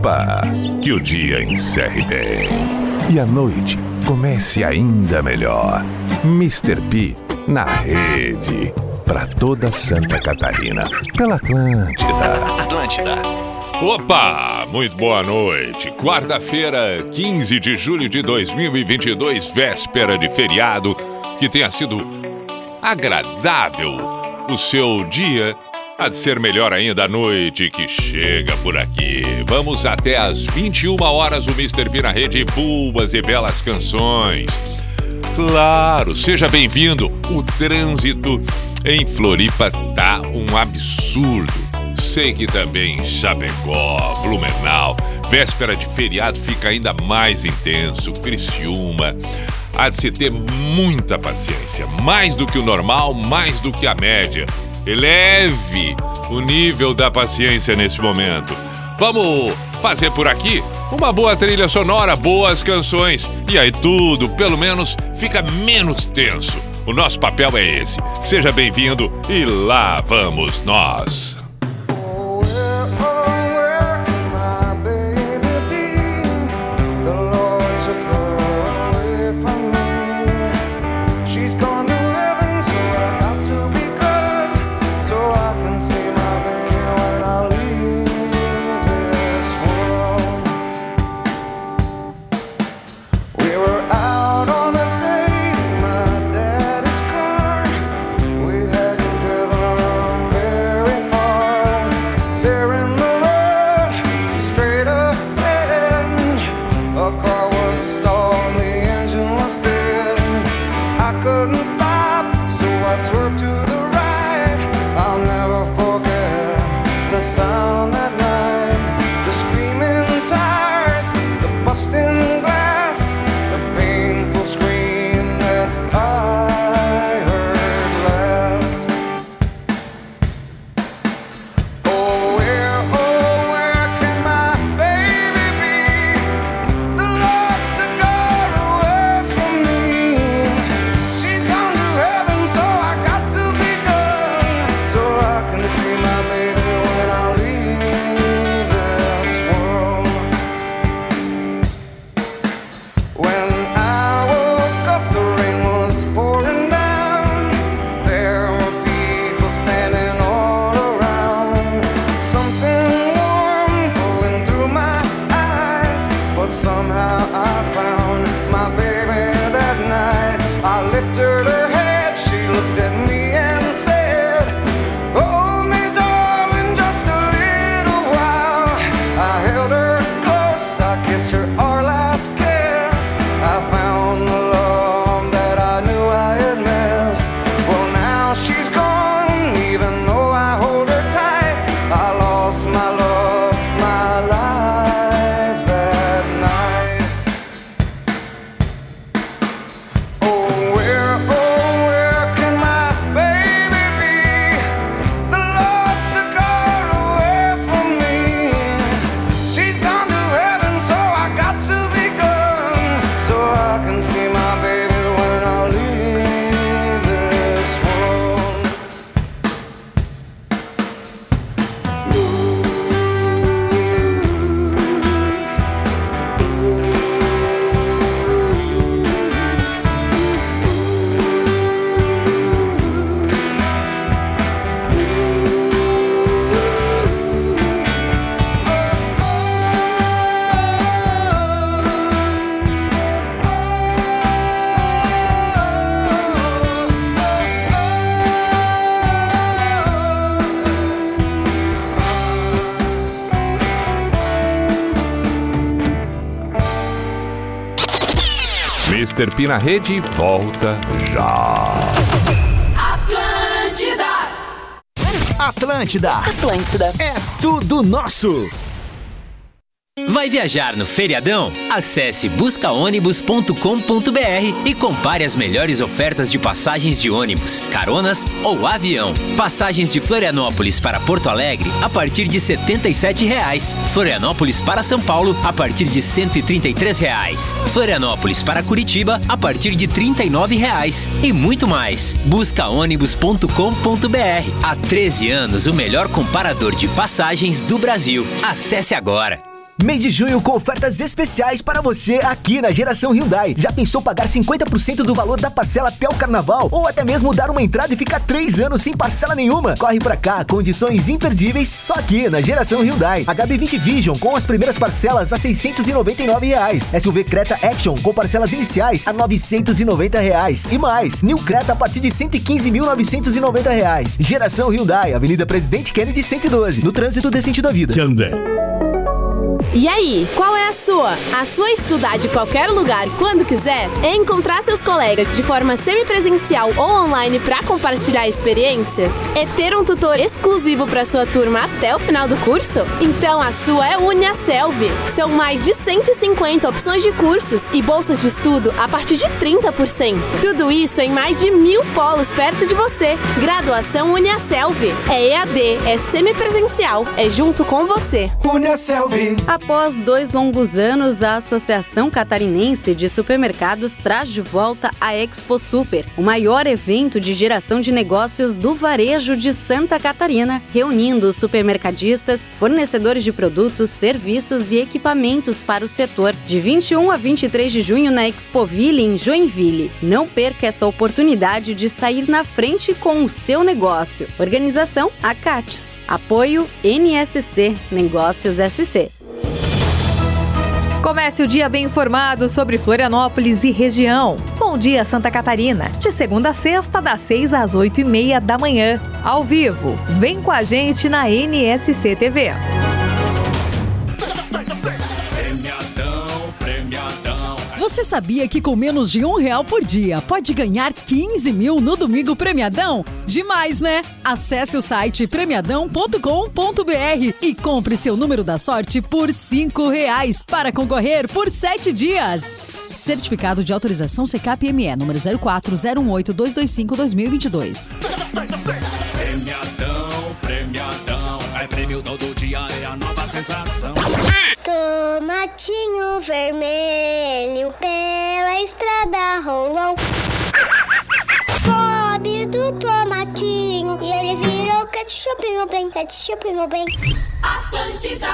Floripa. Que o dia encerre bem. E a noite comece ainda melhor. Mr. P na rede. Para toda Santa Catarina. Pela Atlântida. Atlântida. Opa, muito boa noite. Quarta-feira, 15 de julho de 2022, véspera de feriado. Que tenha sido agradável o seu dia. Há de ser melhor ainda a noite que chega por aqui. Vamos até às 21 horas o Mr. P na rede Boas e Belas Canções. Claro, seja bem-vindo. O trânsito em Floripa tá um absurdo. Sei que também Chapecó, Blumenau, véspera de feriado fica ainda mais intenso. Criciúma. Há de se ter muita paciência, mais do que o normal, mais do que a média. Eleve o nível da paciência nesse momento. Vamos fazer por aqui uma boa trilha sonora, boas canções. E aí tudo, pelo menos, fica menos tenso. O nosso papel é esse. Seja bem-vindo e lá vamos nós. Mr. P na rede volta já. Atlântida! Atlântida. Atlântida. É tudo nosso. Vai viajar no feriadão? Acesse buscaônibus.com.br e compare as melhores ofertas de passagens de ônibus, caronas ou avião. Passagens de Florianópolis para Porto Alegre a partir de 77 reais. Florianópolis para São Paulo a partir de 133 reais. Florianópolis para Curitiba a partir de 39 reais. E muito mais. Buscaônibus.com.br. Há 13 anos o melhor comparador de passagens do Brasil. Acesse agora. Mês de junho com ofertas especiais para você aqui na Geração Hyundai. Já pensou pagar 50% do valor da parcela até o carnaval? Ou até mesmo dar uma entrada e ficar três anos sem parcela nenhuma? Corre pra cá, condições imperdíveis só aqui na Geração Hyundai. HB20 Vision com as primeiras parcelas a 699 reais. SUV Creta Action com parcelas iniciais a 990 reais. E mais, New Creta a partir de 115.990 reais. Geração Hyundai, Avenida Presidente Kennedy 112, no trânsito decente da vida. Hyundai. E aí, qual é sua? A sua é estudar de qualquer lugar quando quiser? É encontrar seus colegas de forma semipresencial ou online para compartilhar experiências? É ter um tutor exclusivo para sua turma até o final do curso? Então a sua é Uniaselv. São mais de 150 opções de cursos e bolsas de estudo a partir de 30%. Tudo isso em mais de mil polos perto de você. Graduação Uniaselv. É EAD, é semipresencial, é junto com você. Uniaselv. Após dois longos anos, a Associação Catarinense de Supermercados traz de volta a Expo Super, o maior evento de geração de negócios do varejo de Santa Catarina, reunindo supermercadistas, fornecedores de produtos, serviços e equipamentos para o setor. De 21 a 23 de junho na Expoville, em Joinville. Não perca essa oportunidade de sair na frente com o seu negócio. Organização Acates. Apoio NSC Negócios SC. Comece o dia bem informado sobre Florianópolis e região. Bom dia, Santa Catarina. De segunda a sexta, das 6 às 8 e meia da manhã. Ao vivo. Vem com a gente na NSC TV. Você sabia que com menos de um real por dia pode ganhar 15 mil no Domingo Premiadão? Demais, né? Acesse o site premiadão.com.br e compre seu número da sorte por cinco reais para concorrer por sete dias. Certificado de autorização CKPME número 0408225-2022. Premiadão, premiadão, é prêmio todo dia, é a nova sensação. Tomatinho vermelho pela estrada rolou. Pobre do tomatinho e ele virou ketchup, meu bem, ketchup, meu bem. Atlântida.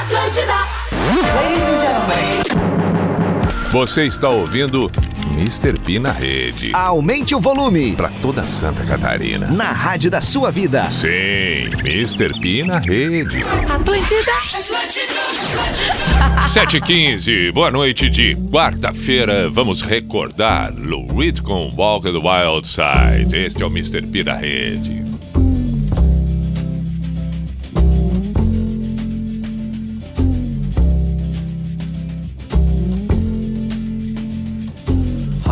Atlântida. Ladies and gentlemen. Você está ouvindo Mr. P na rede. Aumente o volume. Para toda Santa Catarina. Na rádio da sua vida. Sim, Mr. P na rede. Atlântida. Atlântida. 7h15, boa noite de quarta-feira. Vamos recordar Lou Reed com Walk the Wild Side. Este é o Mr. P da rede.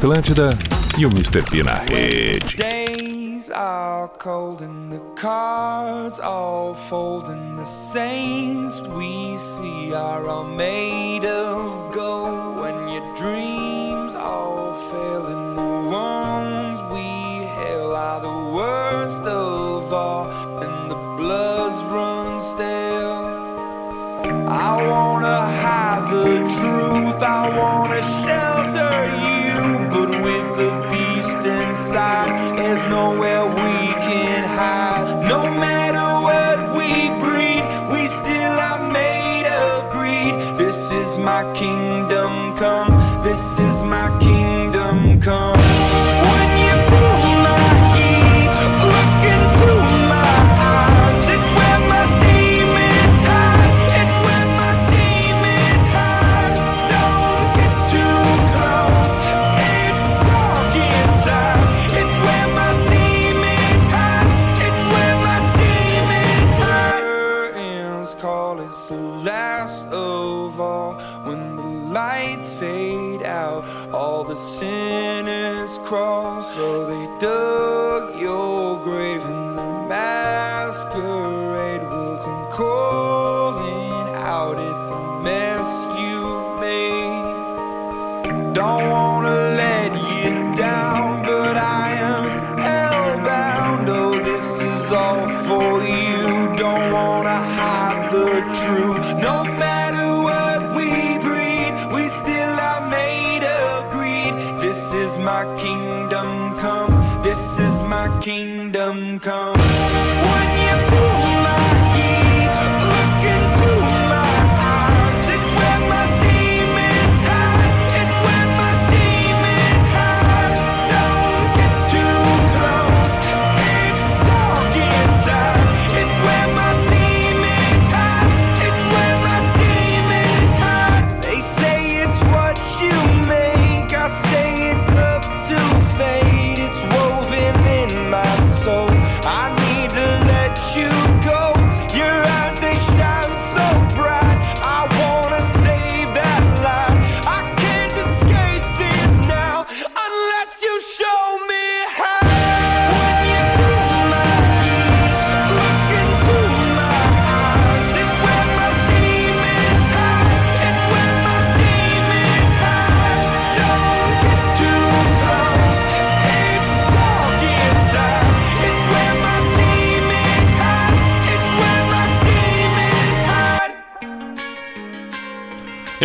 Atlântida e o Mr. P na rede. Days are cold and the cards all fold and the saints we see are all made of this is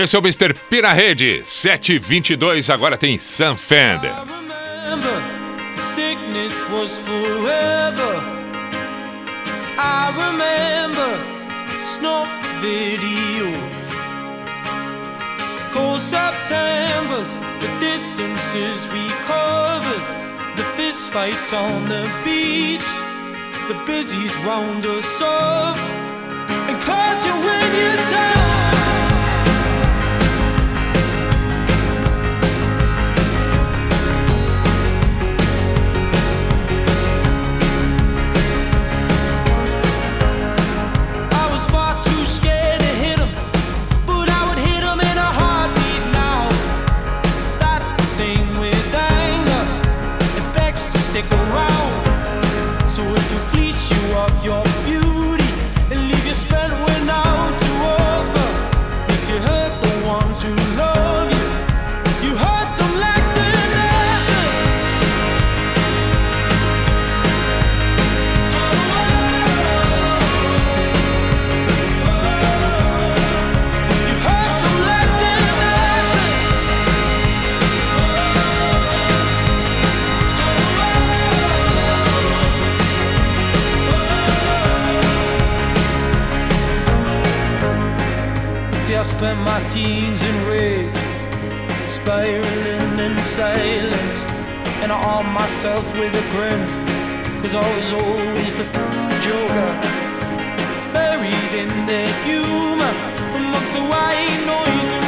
Esse é o Mr. P na rede. 722 agora tem Sam Fender. I remember snuff videos. cold Septembers, the distances we covered, the fist fights on the beach, the busies round us up, and cause you when you're down. With a grin, cause I was always the joker, buried in their humor, amongst the white noise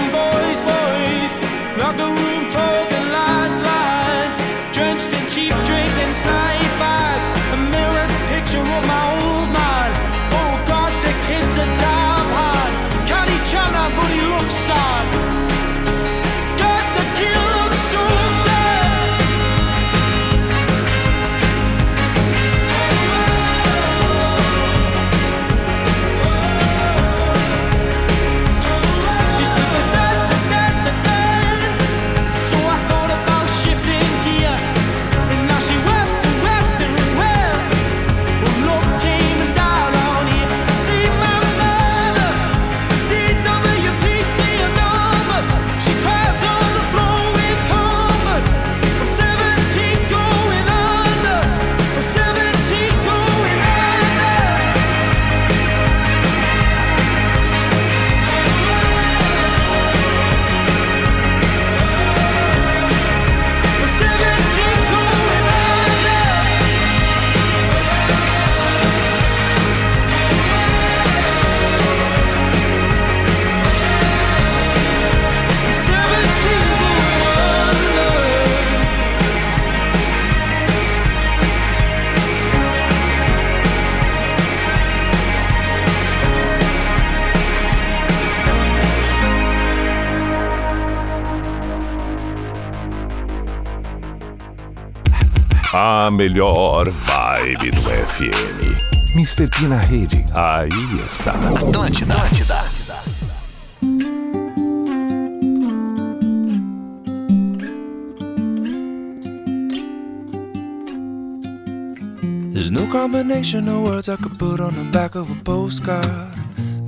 A melhor vibe do FM. Mr. P na rede. Aí está. Atlântida. Atlântida. There's no combination of words I could put on the back of a postcard.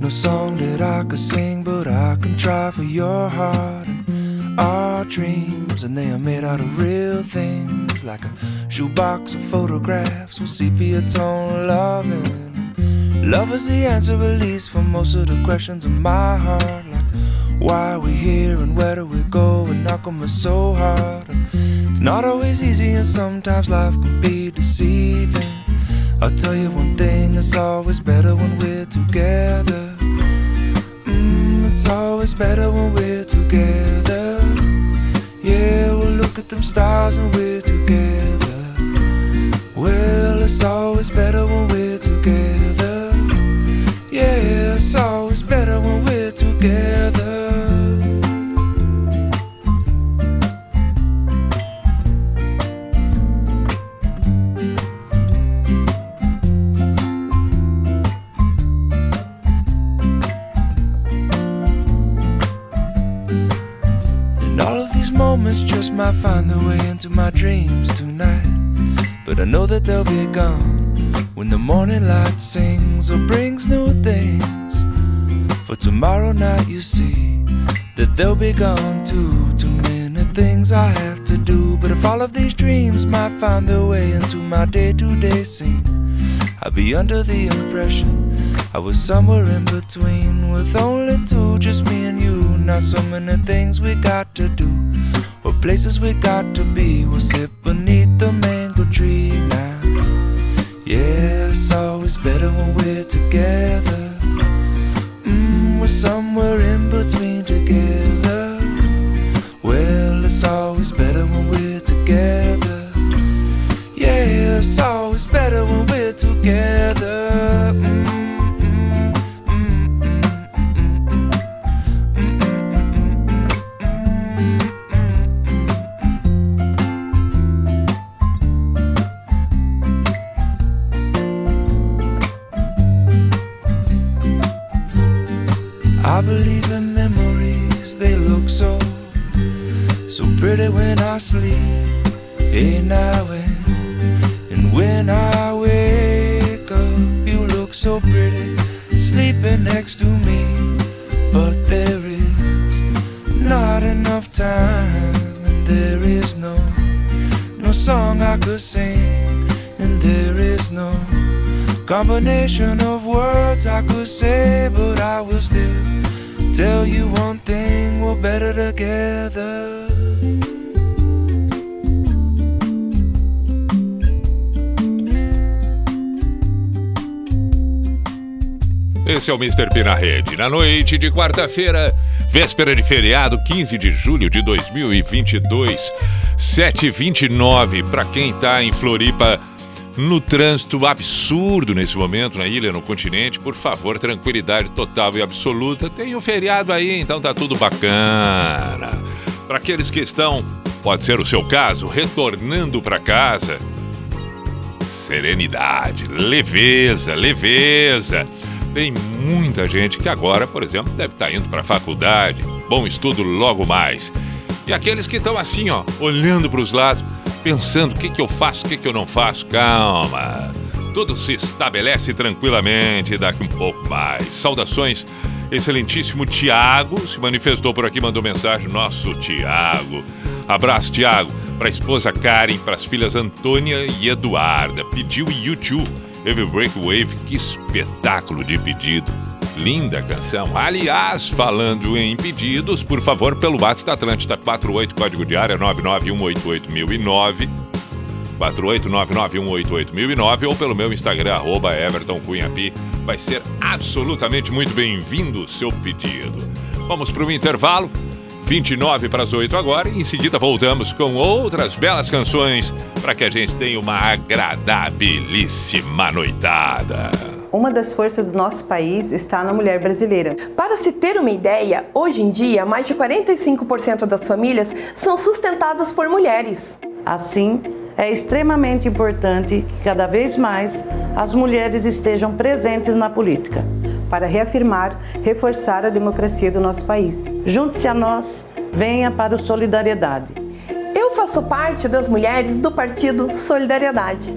No song that I could sing, but I can try for your heart. And our dreams, and they are made out of real things, like a shoebox of photographs with sepia tone loving. Love is the answer, at least, for most of the questions in my heart. Like, why are we here and where do we go? And knock on us so hard. It's not always easy, and sometimes life can be deceiving. I'll tell you one thing, it's always better when we're together. Mm, it's always better when we're together. Yeah, we'll look at them stars and we're together. It's always better when we're together. Yeah, it's always better when we're together. Sings or brings new things. For tomorrow night, you see that they'll be gone too. Too many things I have to do. But if all of these dreams might find their way into my day to day scene, I'd be under the impression I was somewhere in between with only two, just me and you. Not so many things we got to do, or places we got to be. We'll sit beneath the mango tree now. Yeah, it's always better when we're together. Mm, we're somewhere in between together. Well, it's always better when we're together. Yeah, it's always sing, and there is no combination of words I could say, but I will still tell you one thing we're better together. Esse é o Mr. P na rede. Na noite de quarta-feira, véspera de feriado, 15 de julho de 2022, 7h29. Para quem tá em Floripa, no trânsito absurdo nesse momento na ilha, no continente, por favor, tranquilidade total e absoluta. Tem um feriado aí, então tá tudo bacana. Para aqueles que estão, pode ser o seu caso, retornando para casa, serenidade, leveza, leveza. Tem muita gente que agora, por exemplo, deve estar indo para a faculdade, bom estudo logo mais. E aqueles que estão assim, ó, olhando para os lados, pensando o que, que eu faço, o que, que eu não faço, calma. Tudo se estabelece tranquilamente daqui um pouco mais. Saudações, excelentíssimo Tiago se manifestou por aqui, mandou mensagem. Nosso Tiago. Abraço, Tiago. Para a esposa Karen, para as filhas Antônia e Eduarda. Pediu YouTube, Every Wave. Que espetáculo de pedido. Linda canção. Aliás, falando em pedidos, por favor, pelo WhatsApp da Atlântida 48, código de área 991881009. 48991881009 ou pelo meu Instagram, arroba. Vai ser absolutamente muito bem-vindo o seu pedido. Vamos para o intervalo. 29 para as 8 agora e em seguida voltamos com outras belas canções para que a gente tenha uma agradabilíssima noitada. Uma das forças do nosso país está na mulher brasileira. Para se ter uma ideia, hoje em dia, mais de 45% das famílias são sustentadas por mulheres. Assim, é extremamente importante que cada vez mais as mulheres estejam presentes na política para reafirmar, reforçar a democracia do nosso país. Junte-se a nós, venha para o Solidariedade. Eu faço parte das mulheres do Partido Solidariedade.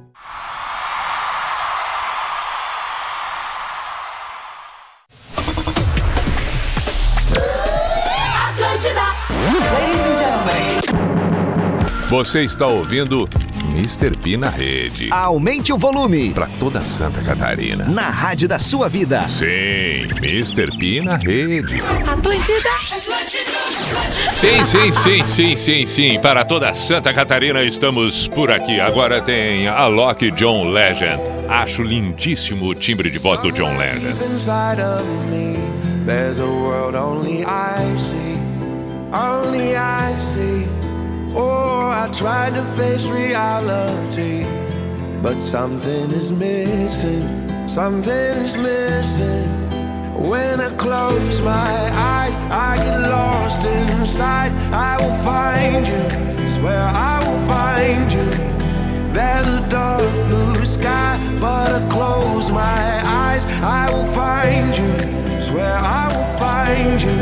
Você está ouvindo Mr. P na rede. Aumente o volume. Para toda Santa Catarina. Na rádio da sua vida. Sim, Mr. P na rede. Atlântida. Sim, sim, sim, sim, sim, sim. Para toda Santa Catarina estamos por aqui. Agora tem a Loki John Legend. Acho lindíssimo o timbre de voz do John Legend. inside of me. There's a world only I see, only I see. Oh, I tried to face reality, but something is missing. Something is missing. When I close my eyes, I get lost inside. I will find you, swear I will find you. There's a dark blue sky, but I close my eyes. I will find you, swear I will find you.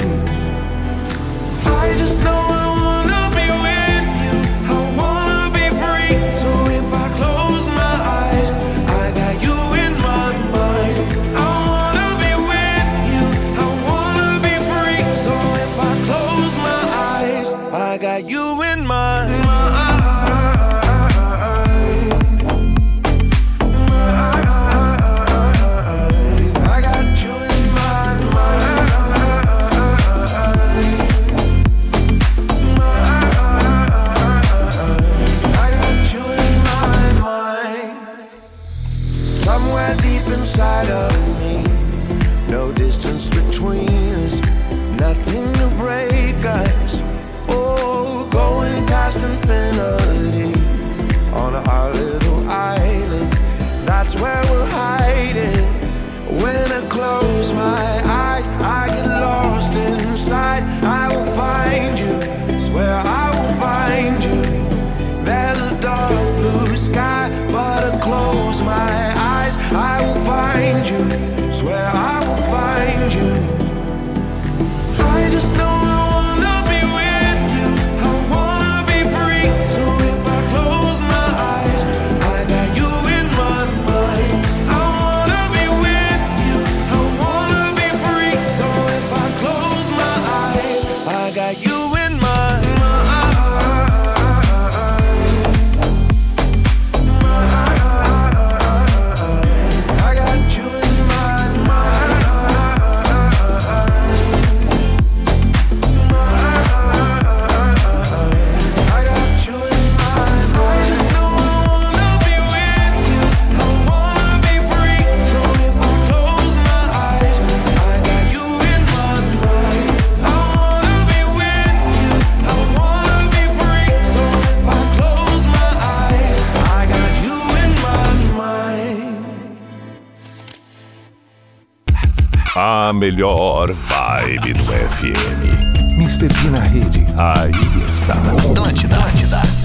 I just know. So That's where we're I got you in melhor vibe do FM. Mr. P na rede. Aí está. Atlântida. Atlântida.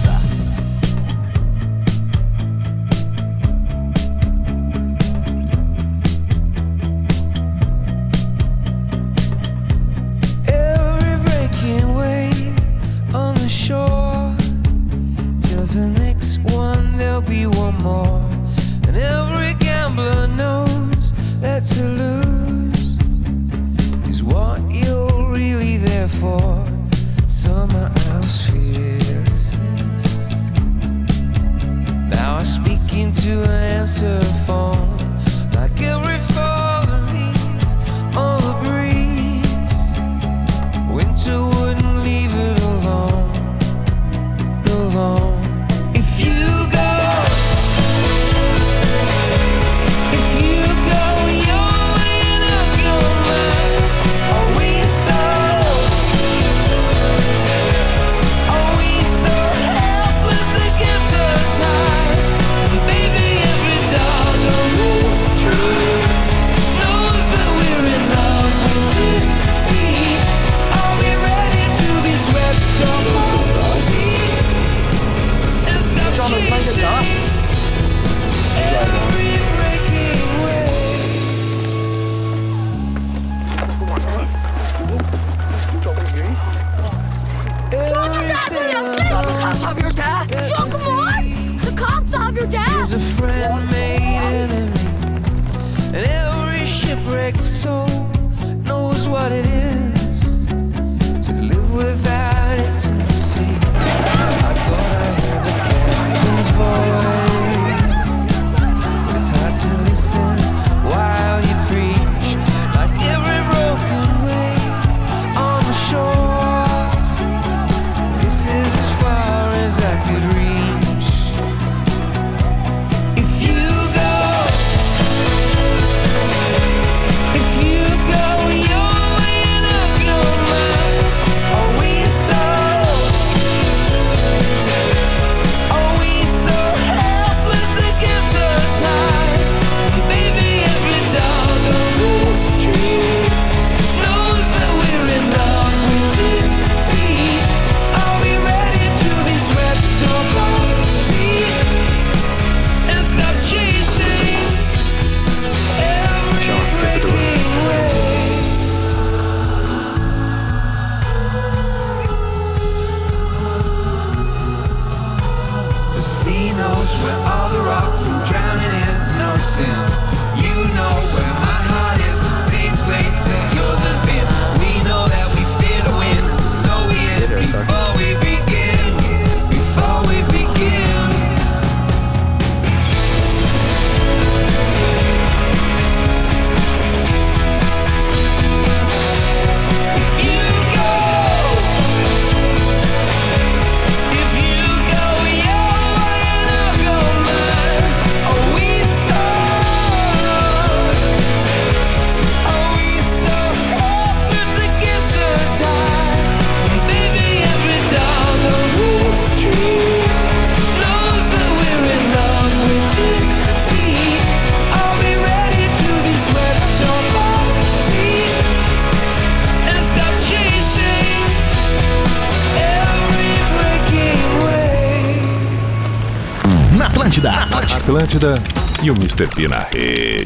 E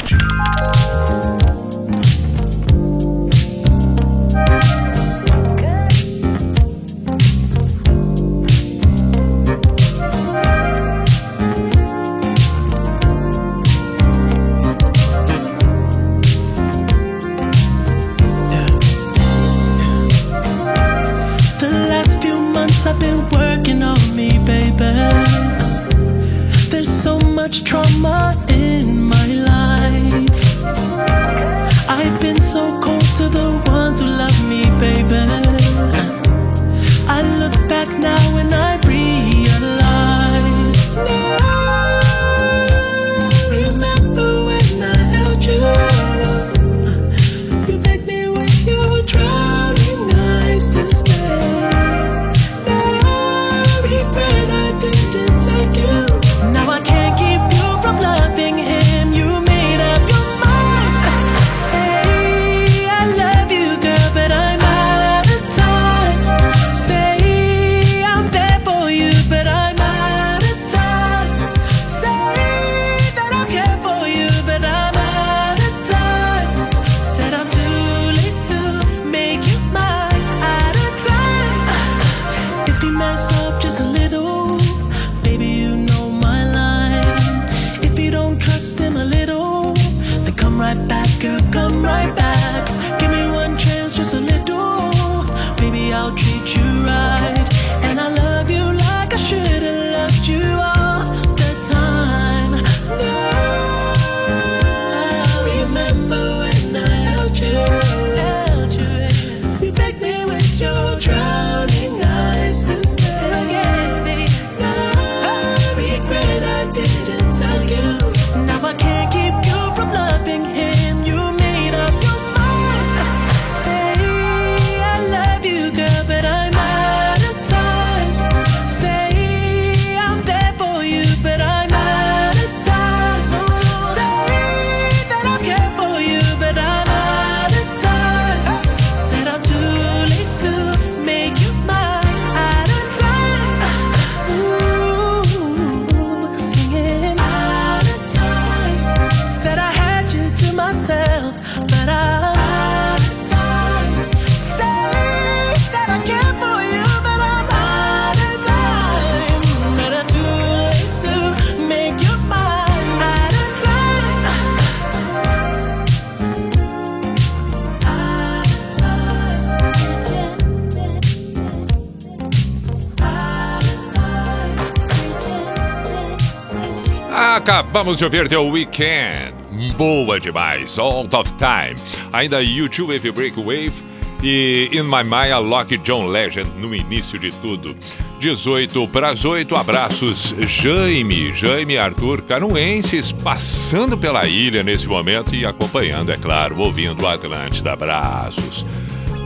Acabamos de ouvir The Weekend. Boa demais. All of Time. Ainda YouTube Wave Break Wave e In My Mind a Lock John Legend no início de tudo. 18 para as 8, abraços Jaime, Jaime Arthur Canuenses, passando pela ilha nesse momento e acompanhando, é claro, ouvindo o Atlântida. Abraços.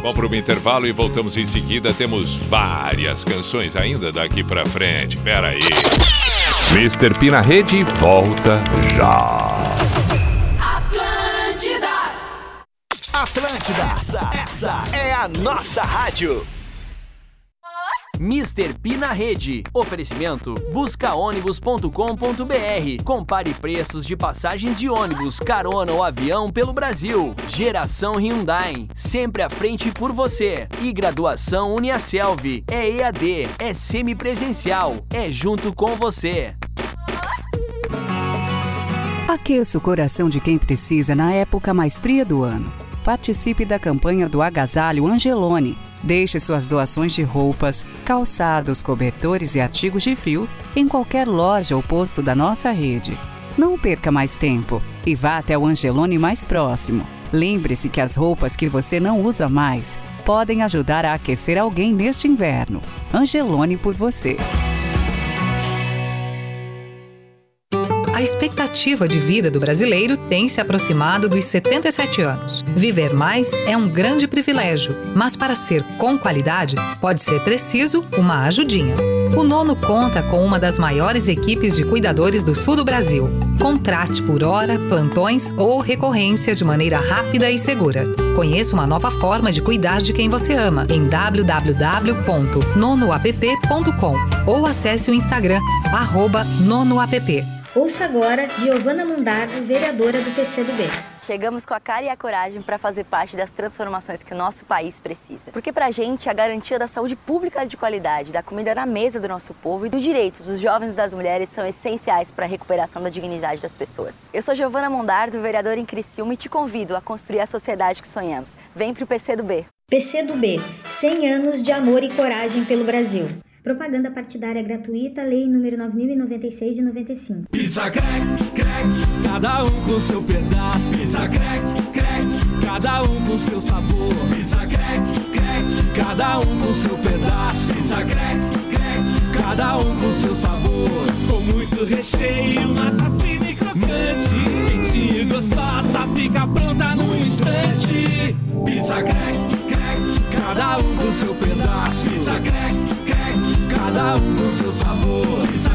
Vamos para o intervalo e voltamos em seguida. Temos várias canções ainda daqui para frente. Pera aí. Mr. P na rede volta já. Atlântida. Atlântida, essa, essa é a nossa rádio. Mr. P na rede. Oferecimento buscaônibus.com.br. Compare preços de passagens de ônibus, carona ou avião pelo Brasil. Geração Hyundai. Sempre à frente por você. E graduação Uniaselv. É EAD, é semipresencial, é junto com você. Aqueça o coração de quem precisa na época mais fria do ano. Participe da campanha do Agasalho Angelone. Deixe suas doações de roupas, calçados, cobertores e artigos de frio em qualquer loja ou posto da nossa rede. Não perca mais tempo e vá até o Angelone mais próximo. Lembre-se que as roupas que você não usa mais podem ajudar a aquecer alguém neste inverno. Angelone por você. A expectativa de vida do brasileiro tem se aproximado dos 77 anos. Viver mais é um grande privilégio, mas para ser com qualidade, pode ser preciso uma ajudinha. O Nono conta com uma das maiores equipes de cuidadores do sul do Brasil. Contrate por hora, plantões ou recorrência de maneira rápida e segura. Conheça uma nova forma de cuidar de quem você ama em www.nonoapp.com ou acesse o Instagram nonoapp. Ouça agora Giovana Mundardo, vereadora do PCdoB. Chegamos com a cara e a coragem para fazer parte das transformações que o nosso país precisa. Porque pra gente a garantia da saúde pública de qualidade, da comida na mesa do nosso povo e dos direitos dos jovens e das mulheres são essenciais para a recuperação da dignidade das pessoas. Eu sou Giovana Mondardo, vereadora em Criciúma e te convido a construir a sociedade que sonhamos. Vem pro PCdoB. PCdoB, 100 anos de amor e coragem pelo Brasil. Propaganda partidária gratuita, lei número 9096 de 95. Pizza crack, crack, cada um com seu pedaço. Pizza crack, crack, cada um com seu sabor. Pizza crack, crack, cada um com seu pedaço. Pizza crack, crack, cada um com seu sabor. Com muito recheio, massa fina e crocante. Quentinha e gostosa, fica pronta num instante. Pizza crack, crack, cada um com seu pedaço. Pizza crack, crack, cada um com seu sabor. Pizza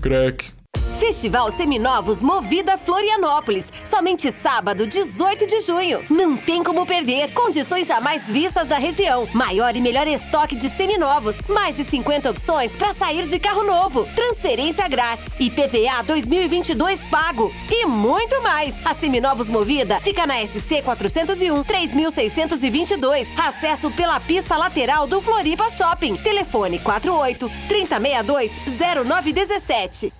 crack. Festival Seminovos Movida Florianópolis. Somente sábado, 18 de junho. Não tem como perder. Condições jamais vistas da região. Maior e melhor estoque de seminovos. Mais de 50 opções para sair de carro novo. Transferência grátis. IPVA 2022 pago. E muito mais. A Seminovos Movida fica na SC 401 3622. Acesso pela pista lateral do Floripa Shopping. Telefone 48 3062 0917.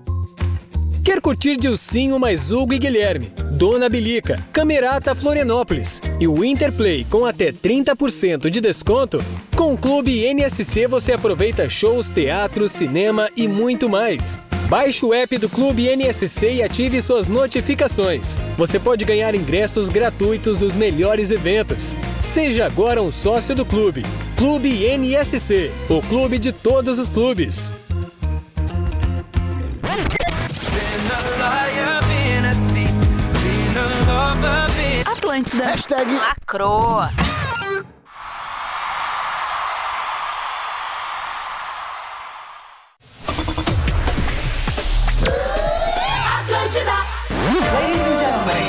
Quer curtir Dilcinho mais Hugo e Guilherme, Dona Bilica, Camerata Florianópolis e o Interplay com até 30% de desconto? Com o Clube NSC você aproveita shows, teatro, cinema e muito mais. Baixe o app do Clube NSC e ative suas notificações. Você pode ganhar ingressos gratuitos dos melhores eventos. Seja agora um sócio do clube. Clube NSC, o clube de todos os clubes. Atlântida. Hashtag lacrou. Atlântida. Ladies and gentlemen.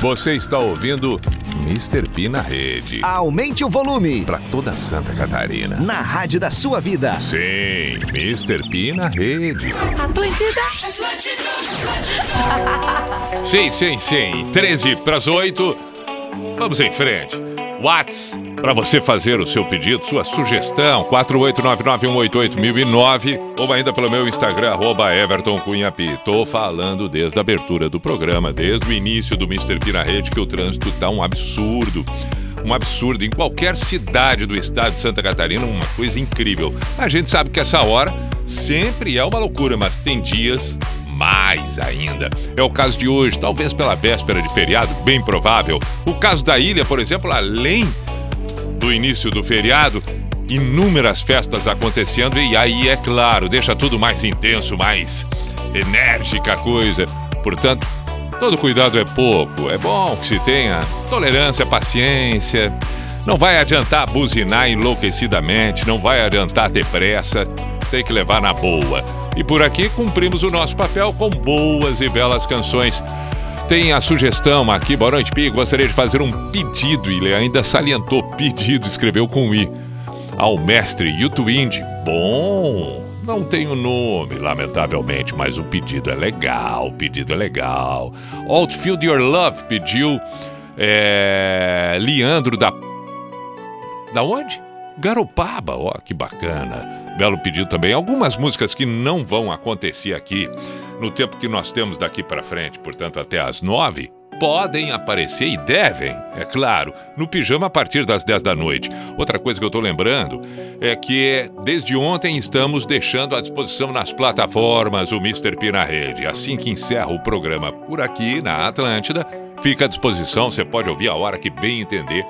Você está ouvindo Mr. P na rede. Aumente o volume. Para toda Santa Catarina. Na rádio da sua vida. Sim, Mr. P na rede. Atlântida. Sim, sim, sim. 13 para as 8. Vamos em frente. Whats para você fazer o seu pedido, sua sugestão, 48991881009 ou ainda pelo meu Instagram, arroba Everton Cunhapi. Tô falando desde a abertura do programa, desde o início do Mr. P na rede, que o trânsito tá um absurdo. Um absurdo. Em qualquer cidade do estado de Santa Catarina, uma coisa incrível. A gente sabe que essa hora sempre é uma loucura, mas tem dias mais ainda. É o caso de hoje, talvez pela véspera de feriado, bem provável. O caso da ilha, por exemplo, além do início do feriado, inúmeras festas acontecendo e aí, é claro, deixa tudo mais intenso, mais enérgica a coisa. Portanto, todo cuidado é pouco. É bom que se tenha tolerância, paciência. Não vai adiantar buzinar enlouquecidamente, não vai adiantar ter pressa, tem que levar na boa. E por aqui cumprimos o nosso papel com boas e belas canções. Tem a sugestão aqui, boa noite, Pi. Gostaria de fazer um pedido, ele ainda salientou pedido, escreveu com I. Ao mestre Yutuind. Bom, não tenho nome, lamentavelmente, mas o pedido é legal, o pedido é legal. Outfield Your Love pediu é, Leandro da. Da onde? Garopaba, ó, que bacana. Belo pedido também. Algumas músicas que não vão acontecer aqui no tempo que nós temos daqui para frente, portanto até às nove, podem aparecer e devem, é claro, no pijama a partir das 10 da noite. Outra coisa que eu estou lembrando é que desde ontem estamos deixando à disposição nas plataformas o Mr. P na rede. Assim que encerra o programa por aqui na Atlântida, fica à disposição, você pode ouvir a hora que bem entender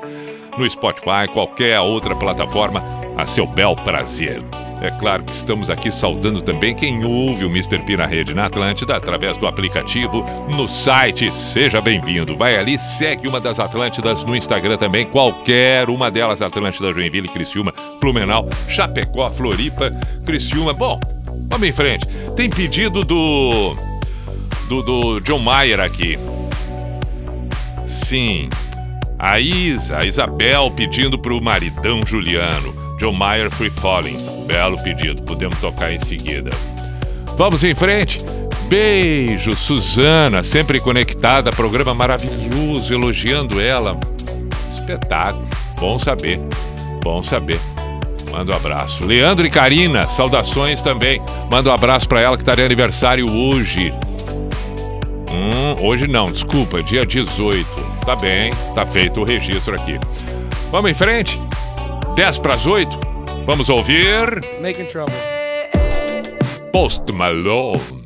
no Spotify, qualquer outra plataforma, a seu bel prazer. É claro que estamos aqui saudando também quem ouve o Mr. P na rede na Atlântida através do aplicativo, no site. Seja bem-vindo. Vai ali, segue uma das Atlântidas no Instagram também, qualquer uma delas, Atlântida Joinville, Criciúma, Blumenau, Chapecó, Floripa, Criciúma. Bom, vamos em frente. Tem pedido do do, do John Mayer aqui. Sim, a Isa, a Isabel pedindo pro maridão Juliano. John Mayer Free Falling. Belo pedido, podemos tocar em seguida. Vamos em frente. Beijo, Suzana, sempre conectada, programa maravilhoso, elogiando ela. Espetáculo, bom saber, bom saber. Manda um abraço. Leandro e Karina, saudações também. Manda um abraço para ela que está de aniversário hoje. Hum, hoje não, desculpa, dia 18. Tá bem, tá feito o registro aqui. Vamos em frente? 10 para as 8. Vamos ouvir Making trouble. Post Malone.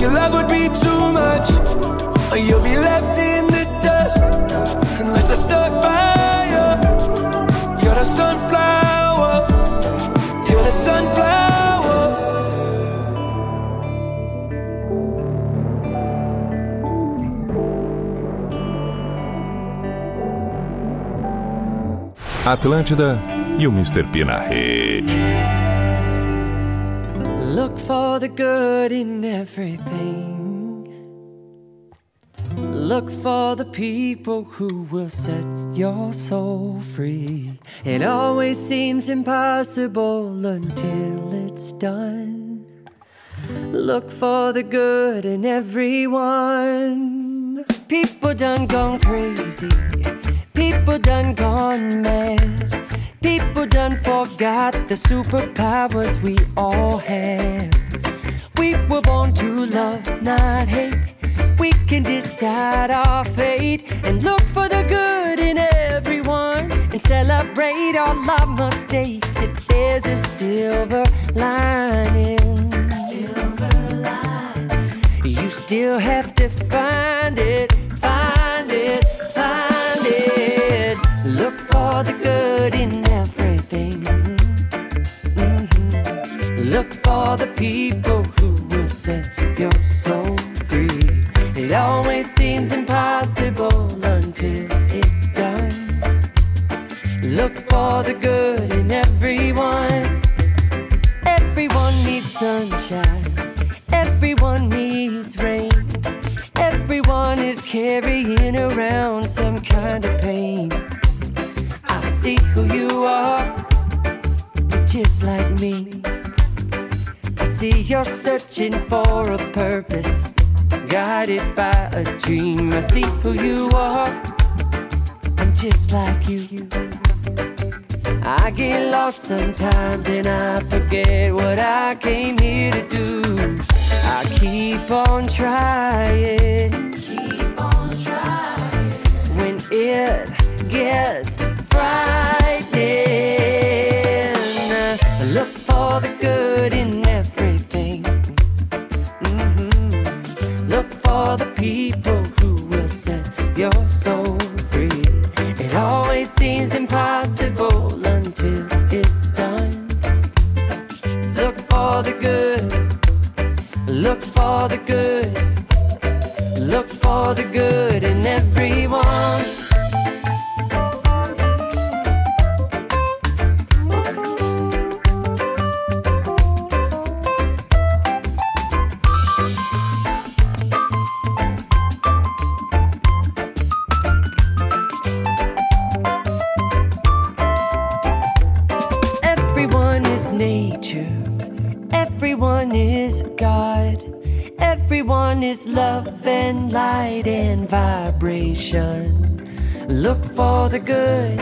Your love would be too much, or you'll be left in the dust unless I stuck by you. You're the sunflower. You're the sunflower. Atlântida e o Mr. P na rede. For the good in everything. Look for the people who will set your soul free. It always seems impossible until it's done. Look for the good in everyone. People done gone crazy. People done gone mad. People done forgot the superpowers we all have. We were born to love, not hate. We can decide our fate and look for the good in everyone and celebrate all our mistakes if there's a silver lining. Silver lining. You still have to find it, Look for the people who will set your soul free. It always seems impossible until it's done. Look for the good in everyone. Everyone needs sunshine. Everyone needs rain. Everyone is carrying around some kind of pain. I see who you are, you're just like me. I see you're searching for a purpose, guided by a dream. I see who you are, I'm just like you. I get lost sometimes and I forget what I came here to do. I keep on trying. Keep on trying. When it gets frightening. falling, for the people who will set your soul free. It always seems impossible until it's done. Look for the good. Look for the good. Look for the good in every light and vibration. Look for the good,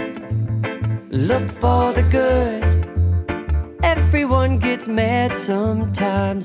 look for the good. Everyone gets mad sometimes.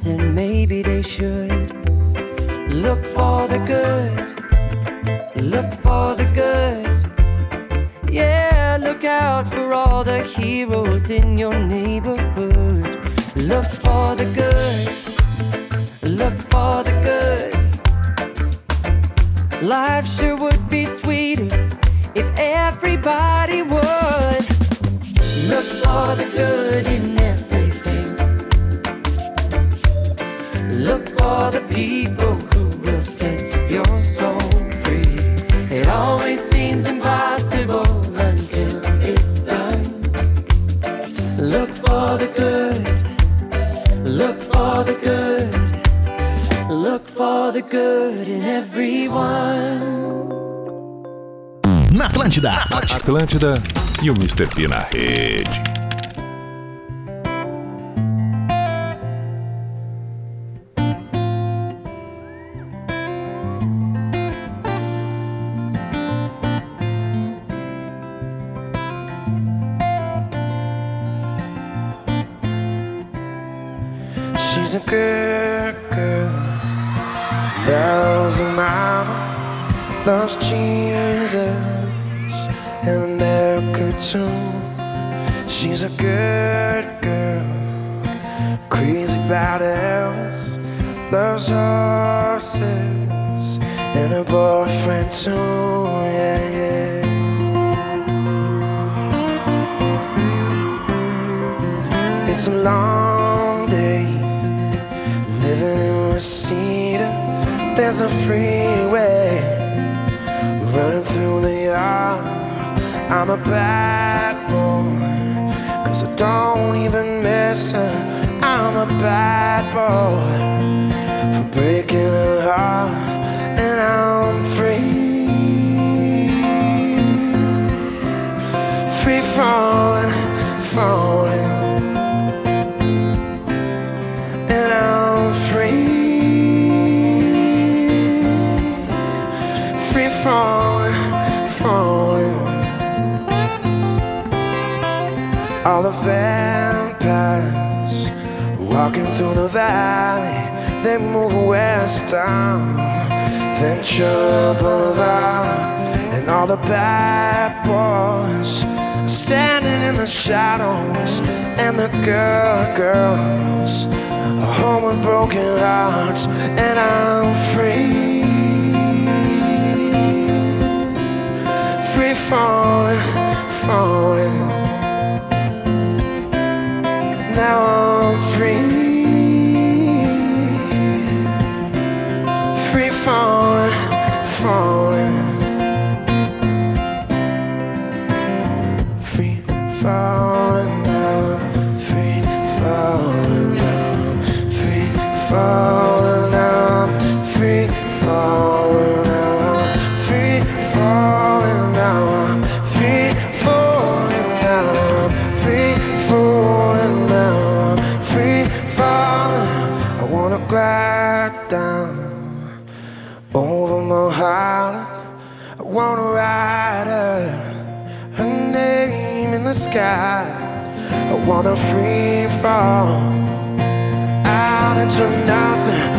E o Mr. P na rede. keep falling, falling. Now I'm free, free falling, falling, free falling now, free falling now, free falling. sky. I wanna free fall out into nothing.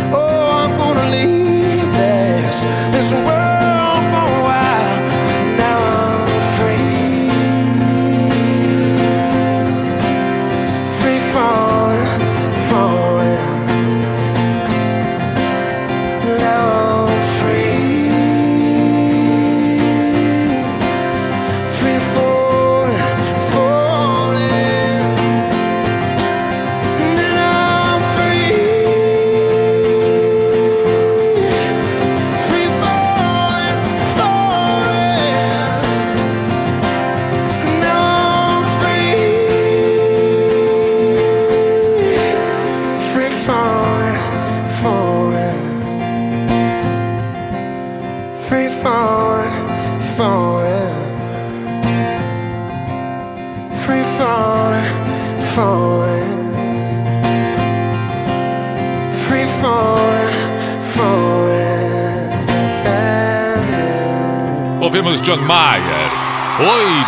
Ouvimos John Mayer,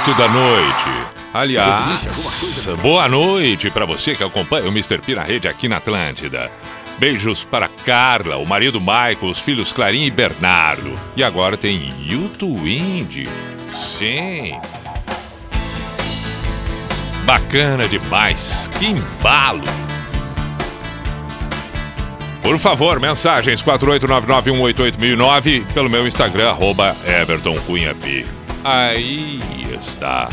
8 da noite. Aliás, boa noite para você que acompanha o Mr. P na rede aqui na Atlântida. Beijos para Carla, o marido Michael, os filhos Clarim e Bernardo. E agora tem Yuto Indy. Sim. Bacana demais. Que embalo. Por favor, mensagens 48991881009 pelo meu Instagram, arroba. Aí está.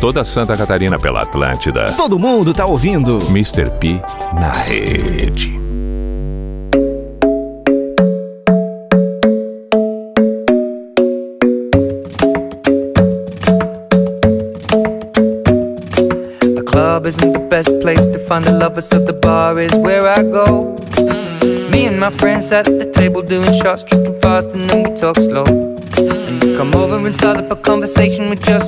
Toda Santa Catarina pela Atlântida. Todo mundo tá ouvindo. Mr. P na rede. The club isn't the best place to find the lovers, so the bar is where I go. Me and my friends at the table doing shots, tripping fast, and then we talk slow. And you come over and start up a conversation with just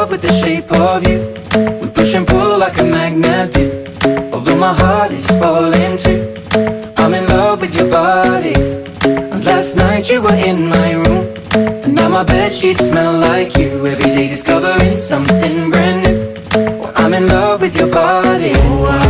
love with the shape of you. We push and pull like a magnet do. Although my heart is falling too. I'm in love with your body. And last night you were in my room. And now my bed sheets smell like you. Every day discovering something brand new. Well, I'm in love with your body. Oh,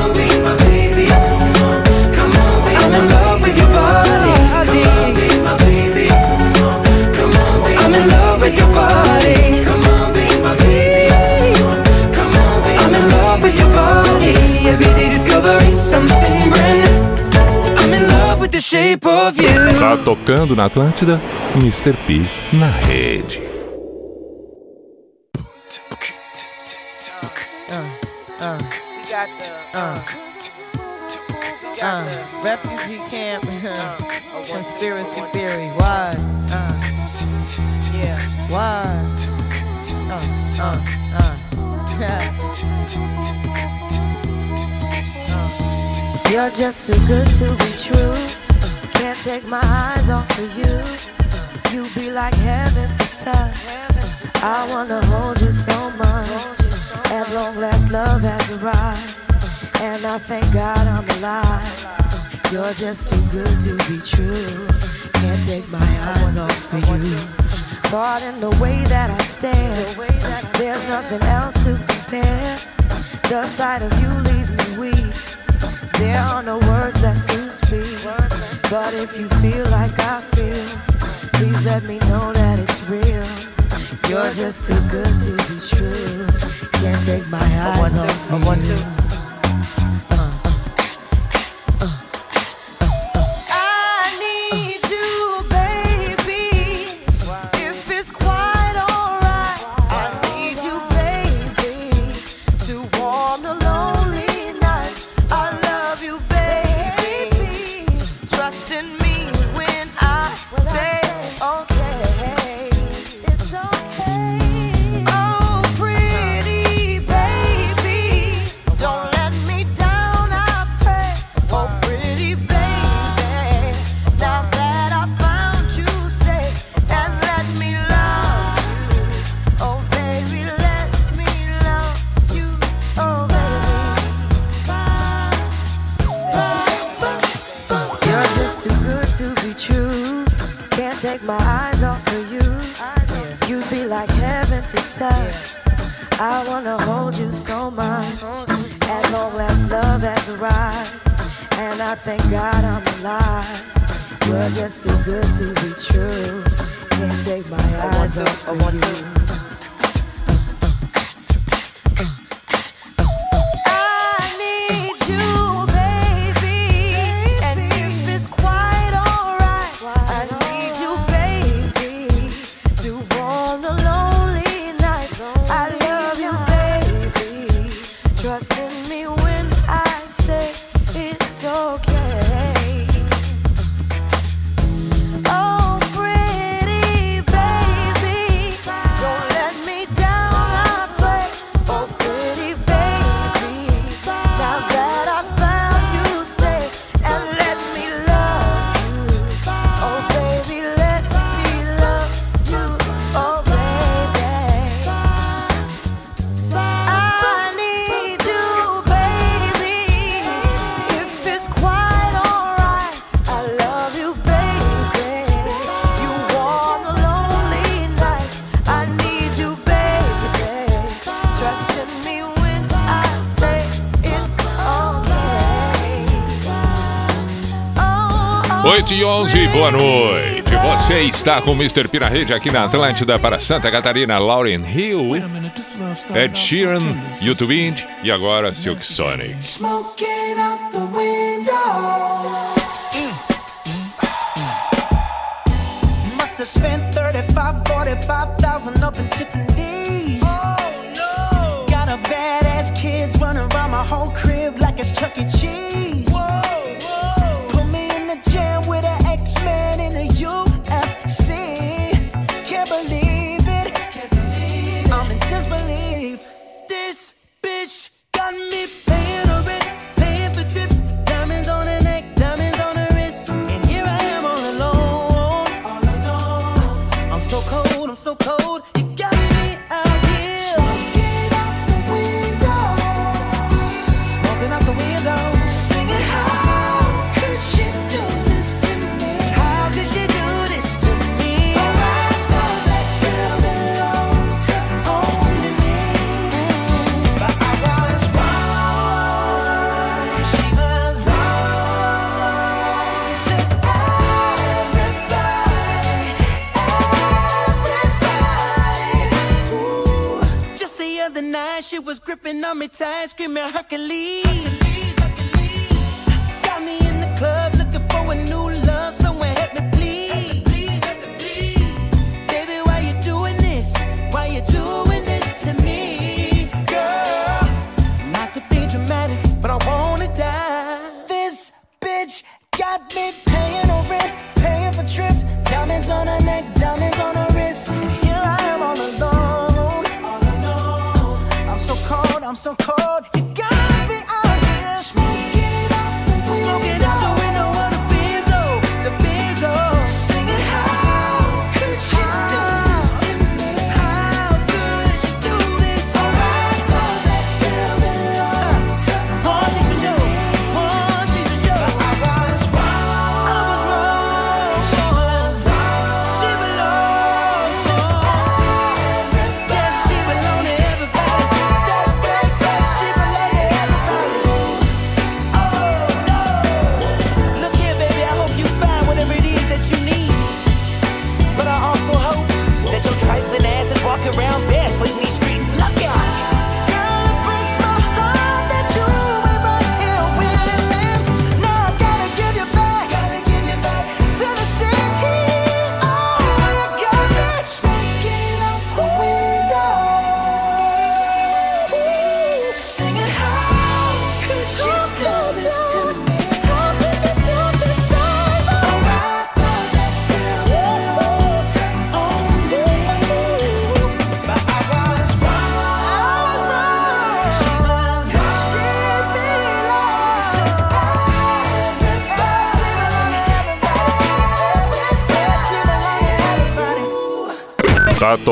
The shape of you. Tá tocando na Atlântida, Mr. P na rede. Uh, uh, uh, refugee camp conspiracy theory. Why? Uh, yeah. Why? Uh, uh, uh. You're just too good to be true. Can't take my eyes off of you. You be like heaven to touch. I wanna hold you so much. At long last, love has arrived. And I thank God I'm alive. You're just too good to be true. Can't take my eyes off of you. Caught in the way that I stare. There's nothing else to compare. The sight of you leaves me weak. There are no words left to speak. But if you feel like I feel, please let me know that it's real. You're just too good to be true. Can't take my eyes off of you. thank God I'm alive. You're just too good to be true. Can't take my eyes off of you. boa noite. Você está com o Mr. Pina Rede aqui na Atlântida para Santa Catarina, Lauren Hill, Ed Sheeran, YouTube e agora Silk Sonic.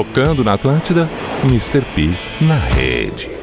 tocando na Atlântida, Mr. P na rede.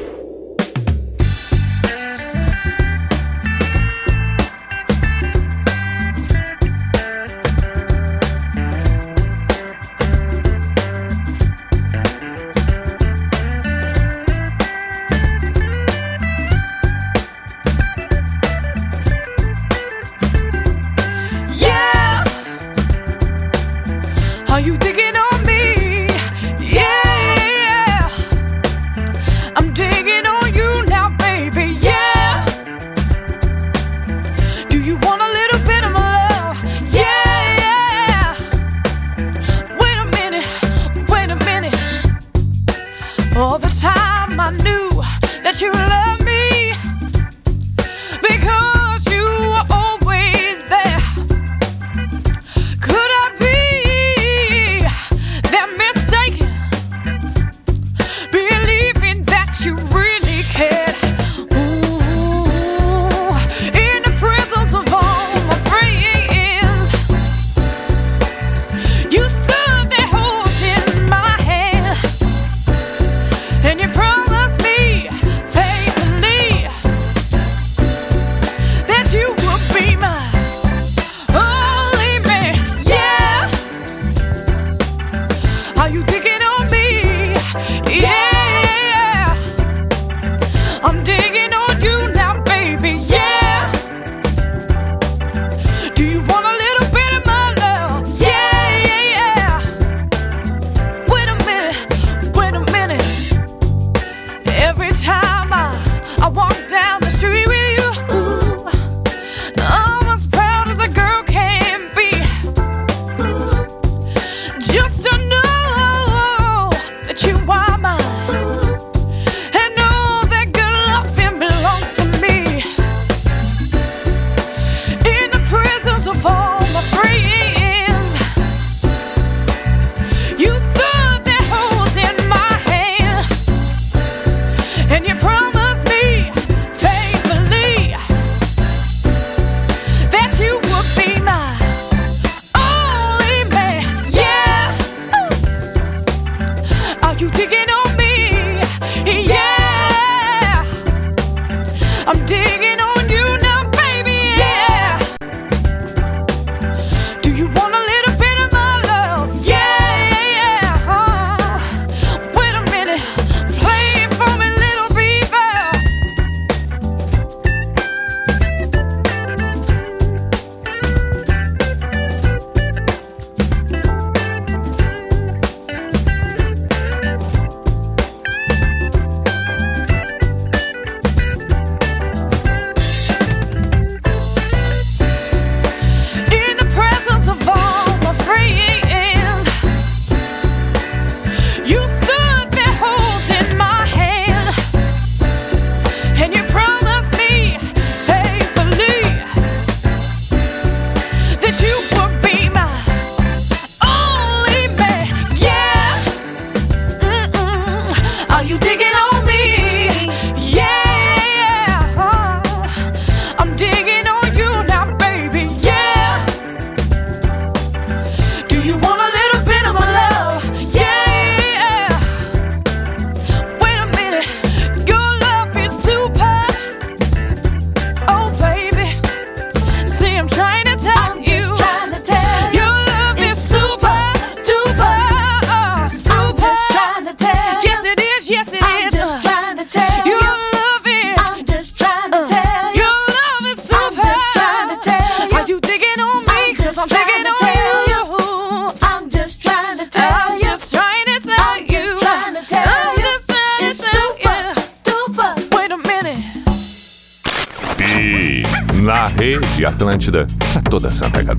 Santa Catarina.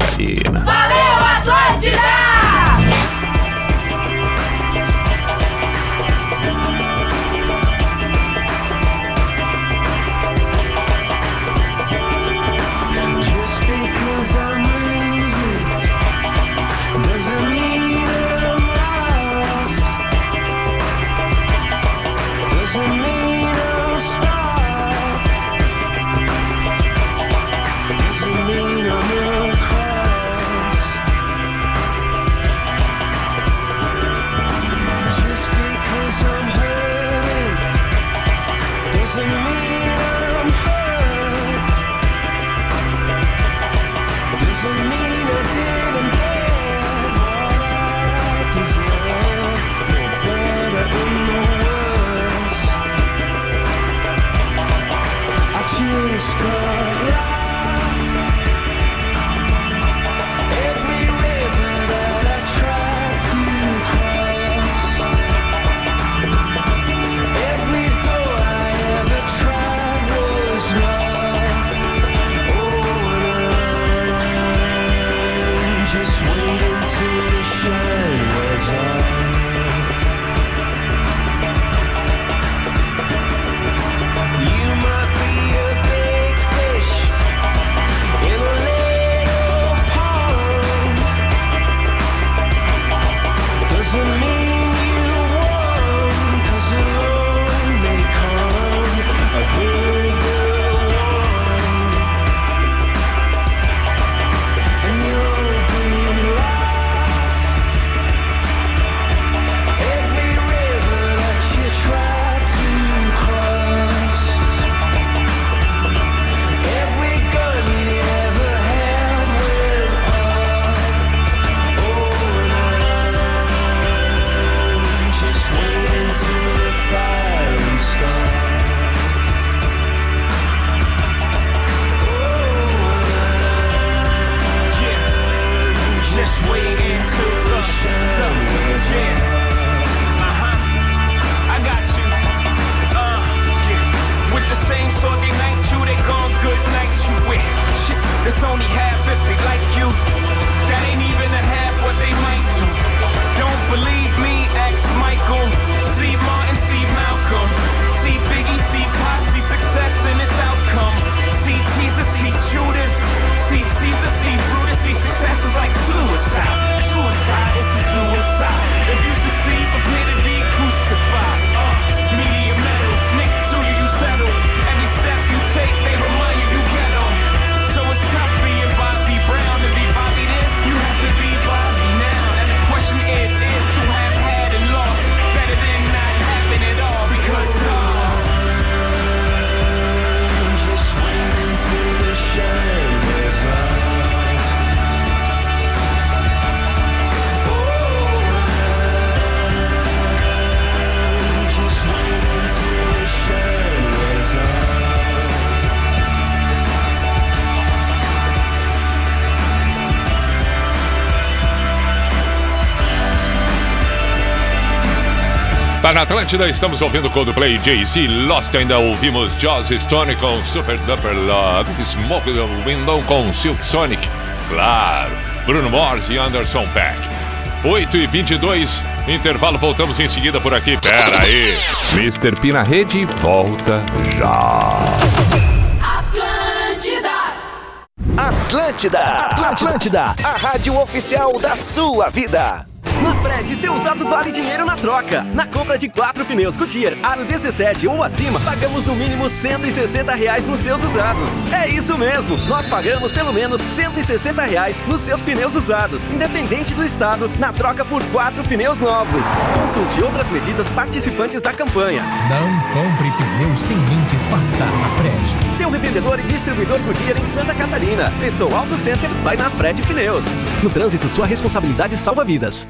Na Atlântida, estamos ouvindo Coldplay, Jay-Z, Lost, ainda ouvimos Joss Stone com Super Duper Love, Smoke the Window com Silk Sonic, claro, Bruno Mars e Anderson Paak. 8 e 22 intervalo, voltamos em seguida por aqui, pera aí. Mr. Na rede volta já. Atlântida! Atlântida! A rádio oficial da sua vida. Na Fred, seu usado vale dinheiro na troca. Na compra de quatro pneus Goodyear, aro 17 ou acima, pagamos no mínimo 160 reais nos seus usados. É isso mesmo, nós pagamos pelo menos 160 reais nos seus pneus usados, independente do estado, na troca por quatro pneus novos. Consulte outras medidas participantes da campanha. Não compre pneu sem antes passar na Fred. Seu revendedor e distribuidor Goodyear em Santa Catarina. Pensou Auto Center, vai na Fred Pneus. No trânsito, sua responsabilidade salva vidas.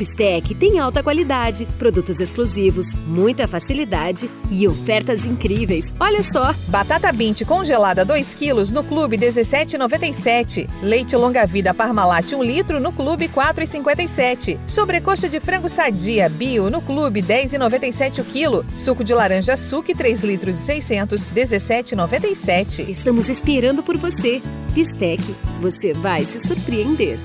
Bistec tem alta qualidade, produtos exclusivos, muita facilidade e ofertas incríveis. Olha só! Batata Bint congelada 2 kg no Clube 17,97. Leite longa-vida Parmalat 1 litro no Clube 4,57. Sobrecoxa de frango sadia Bio no Clube 10,97 o quilo. Suco de laranja Suque 3 litros e 600 17,97. Estamos esperando por você. Bistec, você vai se surpreender.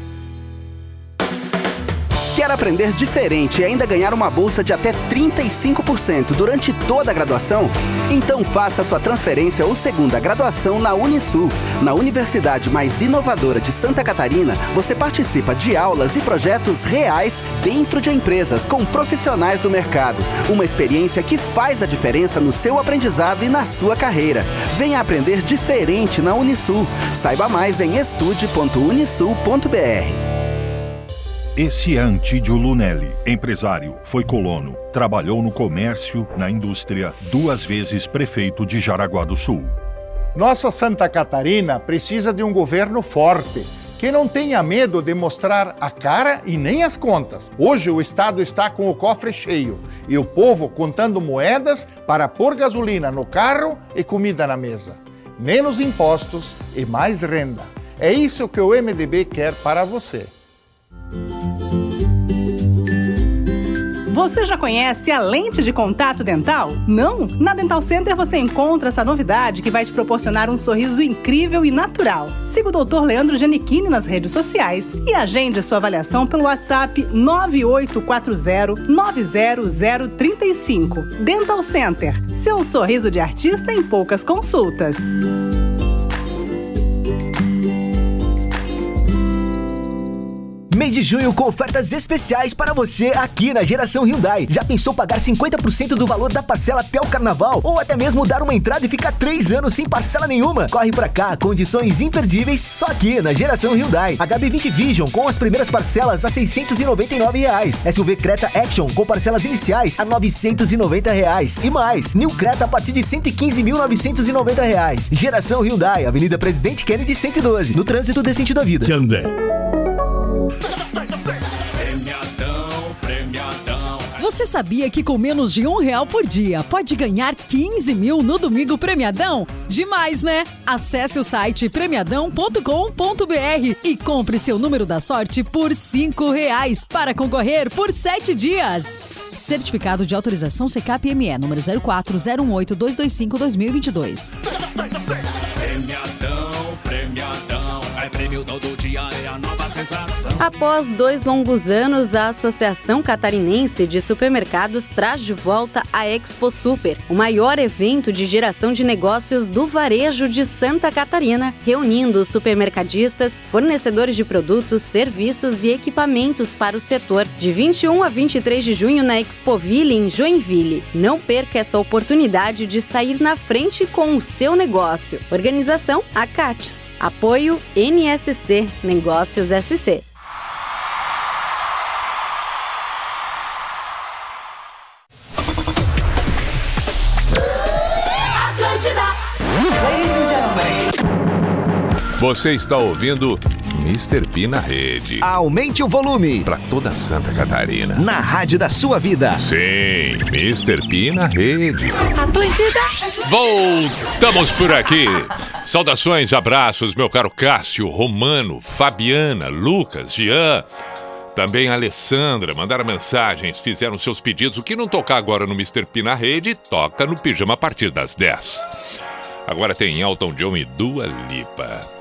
Quer aprender diferente e ainda ganhar uma bolsa de até 35% durante toda a graduação? Então faça sua transferência ou segunda graduação na Unisul. Na universidade mais inovadora de Santa Catarina, você participa de aulas e projetos reais dentro de empresas com profissionais do mercado. Uma experiência que faz a diferença no seu aprendizado e na sua carreira. Venha aprender diferente na Unisul. Saiba mais em estude.unisul.br. Esse é Antídio Lunelli, empresário, foi colono, trabalhou no comércio, na indústria, duas vezes prefeito de Jaraguá do Sul. Nossa Santa Catarina precisa de um governo forte, que não tenha medo de mostrar a cara e nem as contas. Hoje o Estado está com o cofre cheio e o povo contando moedas para pôr gasolina no carro e comida na mesa. Menos impostos e mais renda. É isso que o MDB quer para você. Você já conhece a lente de contato dental? Não? Na Dental Center você encontra essa novidade que vai te proporcionar um sorriso incrível e natural. Siga o Dr. Leandro Giannichini nas redes sociais e agende sua avaliação pelo WhatsApp 9840-90035. Dental Center, seu sorriso de artista em poucas consultas. Mês de junho com ofertas especiais para você aqui na Geração Hyundai. Já pensou pagar 50% do valor da parcela até o carnaval? Ou até mesmo dar uma entrada e ficar 3 anos sem parcela nenhuma? Corre pra cá, condições imperdíveis só aqui na Geração Hyundai. HB20 Vision com as primeiras parcelas a 699 reais. SUV Creta Action com parcelas iniciais a 990 reais. E mais, New Creta a partir de 115.990 reais. Geração Hyundai, Avenida Presidente Kennedy 112, no trânsito decente da vida. Hyundai. Você sabia que com menos de um real por dia pode ganhar 15 mil no Domingo Premiadão? Demais, né? Acesse o site premiadão.com.br e compre seu número da sorte por cinco reais para concorrer por sete dias. Certificado de autorização CKPME número 040182252 Premiadão, premiadão, é prêmio todo dia, é a nova. Após dois longos anos, a Associação Catarinense de Supermercados traz de volta a Expo Super, o maior evento de geração de negócios do varejo de Santa Catarina, reunindo supermercadistas, fornecedores de produtos, serviços e equipamentos para o setor. De 21 a 23 de junho na Expoville, em Joinville. Não perca essa oportunidade de sair na frente com o seu negócio. Organização Acates. Apoio NSC Negócios SC. Atlântida. Você está ouvindo Mr. P na rede. Aumente o volume. Para toda Santa Catarina. Na rádio da sua vida. Sim, Mr. P na rede. Atlântida. Voltamos por aqui. Saudações, abraços, meu caro Cássio, Romano, Fabiana, Lucas, Jean. Também a Alessandra mandaram mensagens, fizeram seus pedidos. O que não tocar agora no Mr. P na rede, toca no pijama a partir das 10. Agora tem Elton John e Dua Lipa.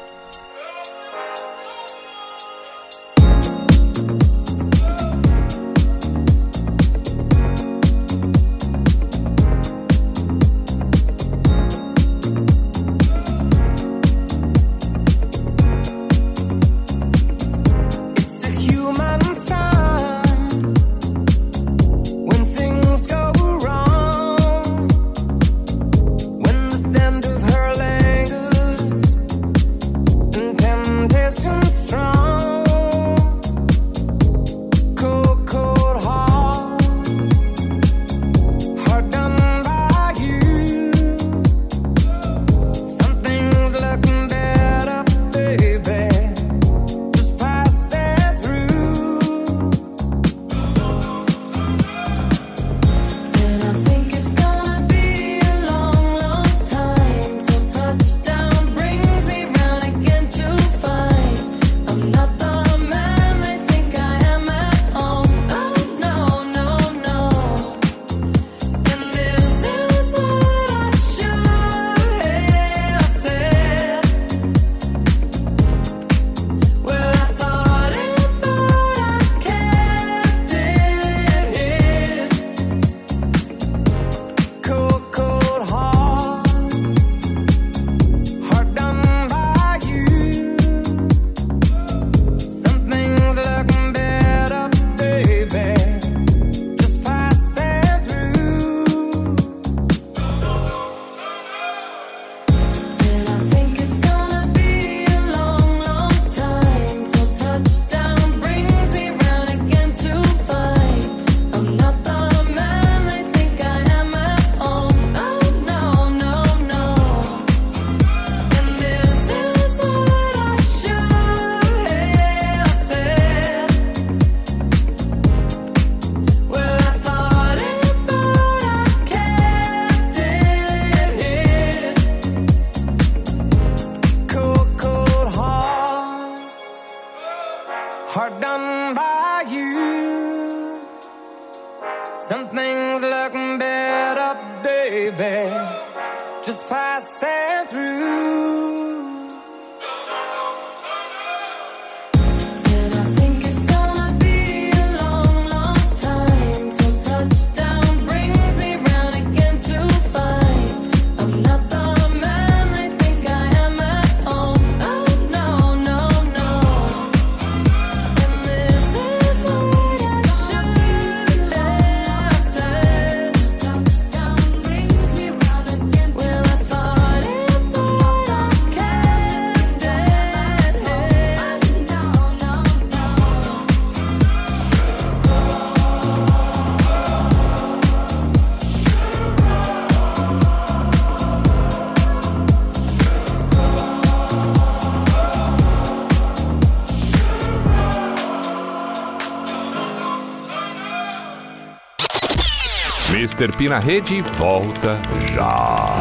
Mr. P na rede volta já.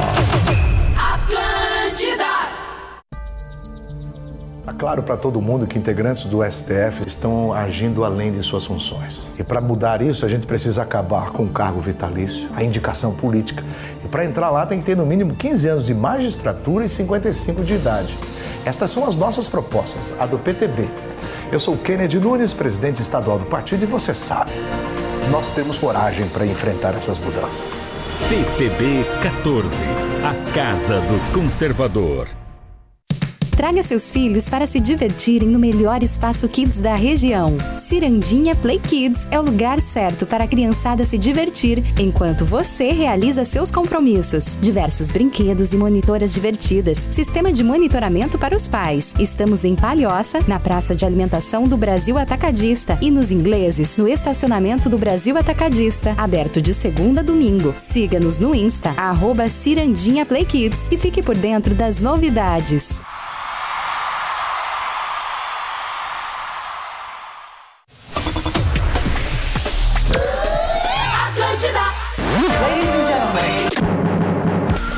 Atlântida! Está claro para todo mundo que integrantes do STF estão agindo além de suas funções. E para mudar isso, a gente precisa acabar com o cargo vitalício, a indicação política. E para entrar lá tem que ter no mínimo 15 anos de magistratura e 55 de idade. Estas são as nossas propostas, a do PTB. Eu sou Kennedy Nunes, presidente estadual do partido, e você sabe, nós temos coragem para enfrentar essas mudanças. PTB 14, a Casa do Conservador. Traga seus filhos para se divertirem no melhor espaço kids da região. Cirandinha Play Kids é o lugar certo para a criançada se divertir enquanto você realiza seus compromissos. Diversos brinquedos e monitoras divertidas. Sistema de monitoramento para os pais. Estamos em Palhoça, na Praça de Alimentação do Brasil Atacadista e nos ingleses, no estacionamento do Brasil Atacadista, aberto de segunda a domingo. Siga-nos no Insta, arroba Cirandinha Play Kids e fique por dentro das novidades.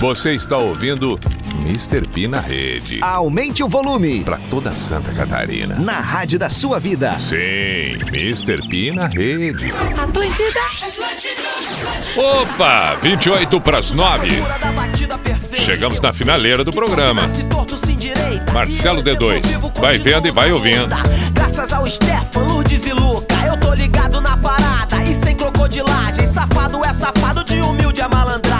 Você está ouvindo Mr. P na rede. Aumente o volume. Pra toda Santa Catarina. Na rádio da sua vida. Sim, Mr. P na rede. Atlântida. Opa, 28 para as 9. Chegamos na finaleira do programa. Marcelo D2, vai vendo e vai ouvindo. Graças ao Stefan, Lourdes e Luca, eu tô ligado na parada e sem crocodilagem. Safado é safado de humilde a malandragem.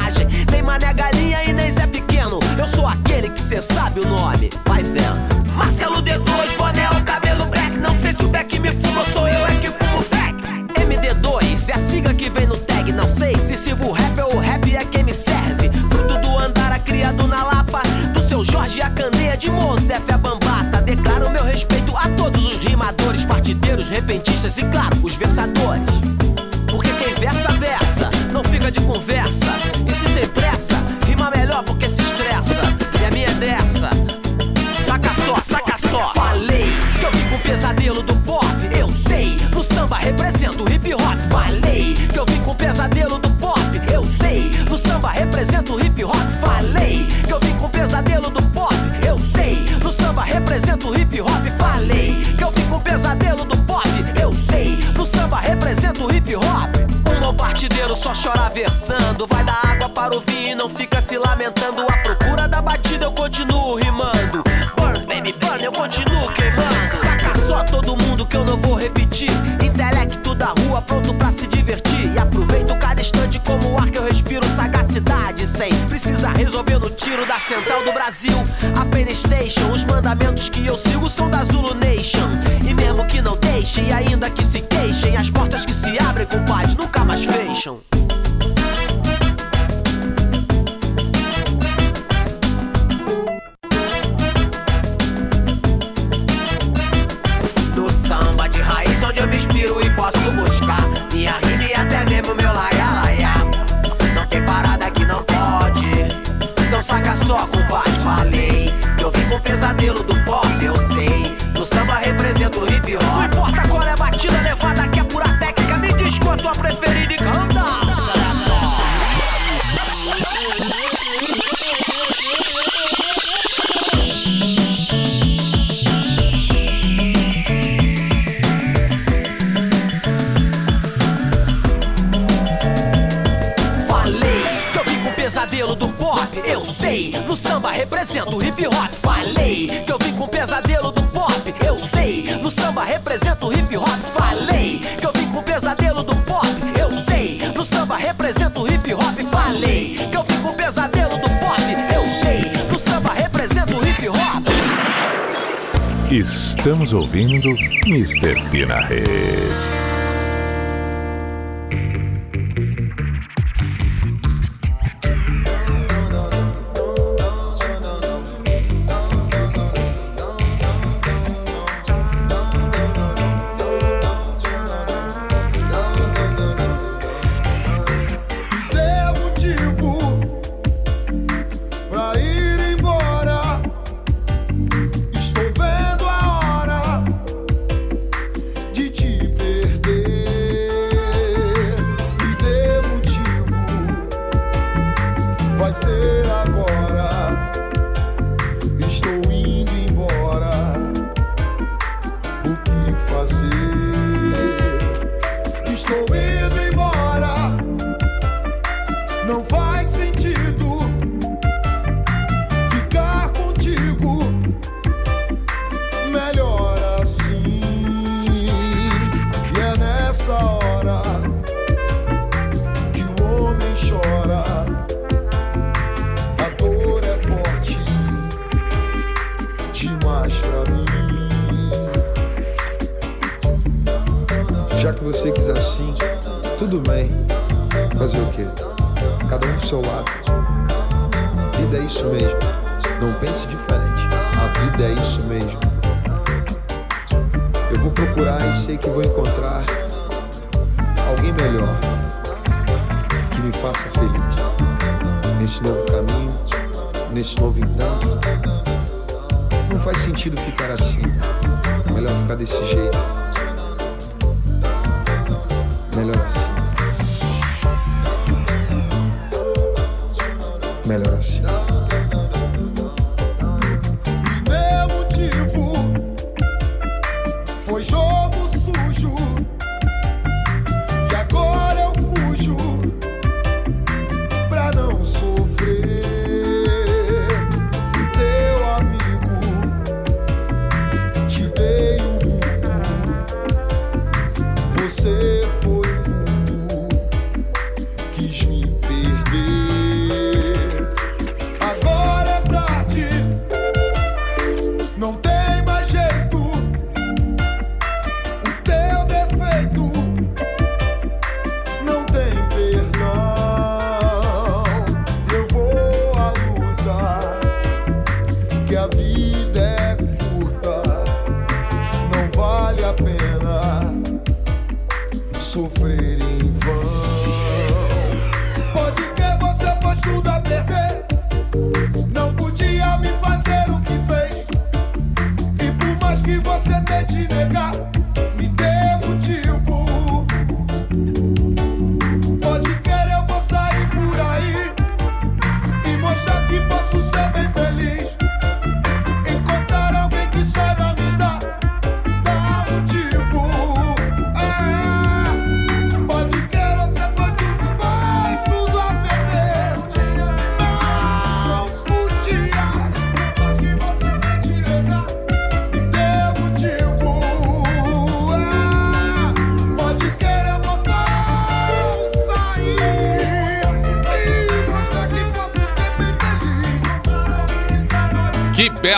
Sou aquele que cê sabe o nome. Vai vendo. Marcelo D2, boné, o cabelo black. Não sei se o back me fuma, sou eu é que fumo back. MD2 é a sigla que vem no tag. Não sei se sirvo rap ou rap é quem me serve. Fruto do andara criado na Lapa. Do seu Jorge a candeia de Mosdef a bambata. Declaro meu respeito a todos os rimadores, partideiros, repentistas e, claro, os versadores. Porque quem versa, versa, não fica de conversa. Pesadelo do pop. Eu sei, no samba represento o hip hop. Falei que eu vim com o pesadelo do pop. Eu sei, no samba represento o hip hop. Falei que eu vim com o pesadelo do pop. Eu sei, no samba represento o hip hop. Falei que eu vim com o pesadelo do pop. Eu sei, no samba represento o hip hop. Um bom partideiro só chora versando. Vai dar água para o vinho e não fica se lamentando. À procura da batida eu continuo rimando. Burn, baby, burn, eu continuo que eu não vou repetir. Intelecto da rua pronto pra se divertir. E aproveito cada instante como o ar que eu respiro. Sagacidade sem precisar resolver no tiro da central do Brasil. A Playstation, os mandamentos que eu sigo são da Zulu Nation. E mesmo que não deixem, ainda que se queixem, as portas que se abrem com paz nunca mais fecham. Que eu vim com o pesadelo do pop, eu sei No samba represento o hip hop Não importa qual é a batida levada que é pura técnica Me diz qual a tua preferida e canta Falei que eu vim com o pesadelo do pop, eu sei. No samba represento o hip hop. Que eu vim com o pesadelo do pop, eu sei. No samba represento o hip hop. Falei que eu vim com o pesadelo do pop, eu sei. No samba represento o hip hop. Falei que eu vim com o pesadelo do pop, eu sei. No samba represento o hip hop. Estamos ouvindo Mr. P na rede.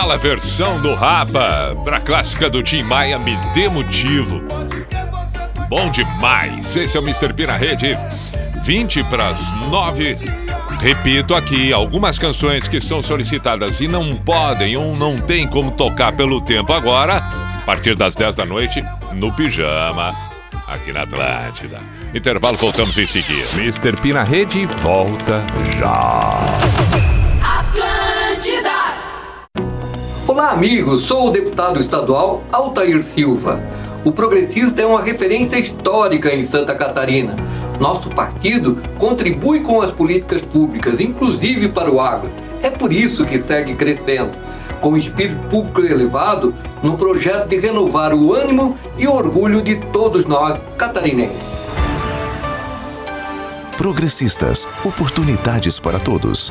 Bela versão do Rapa pra clássica do Tim Maia, Me Dê Motivo. Bom demais. Esse é o Mr. P na rede. 20 para as 9. Repito aqui, algumas canções que são solicitadas e não podem ou não tem como tocar pelo tempo agora, a partir das 10 da noite, no Pijama, aqui na Atlântida. Intervalo, voltamos em seguida. Mr. P na rede volta já. Amigos. Sou o deputado estadual Altair Silva. O Progressista é uma referência histórica em Santa Catarina. Nosso partido contribui com as políticas públicas, inclusive para o agro. É por isso que segue crescendo, com espírito público elevado, no projeto de renovar o ânimo e o orgulho de todos nós catarinenses. Progressistas, oportunidades para todos.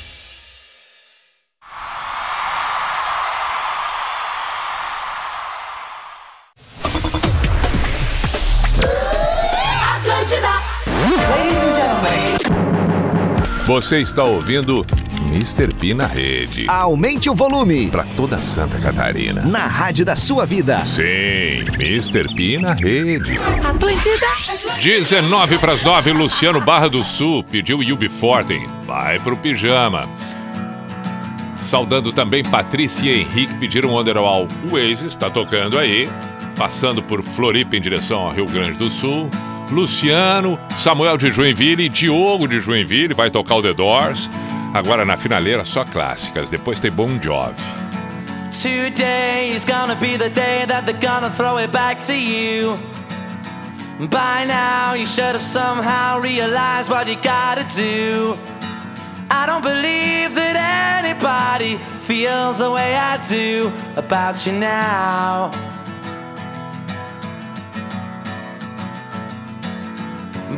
Você está ouvindo Mr. P na rede. Aumente o volume. Para toda Santa Catarina. Na rádio da sua vida. Sim, Mr. P na rede. Atlântida. 19 para as 9, Luciano Barra do Sul pediu Yubi Forten. Vai pro pijama. Saudando também Patrícia e Henrique pediram Wonderwall. O Waze está tocando aí, passando por Floripa em direção ao Rio Grande do Sul. Luciano, Samuel de Joinville, Diogo de Joinville vai tocar o The Doors. Agora na finaleira só clássicas, depois tem Bon Jovi. Today is gonna be the day that they're gonna throw it back to you. By now, you should have somehow realized what you gotta do. I don't believe that anybody feels the way I do about you now.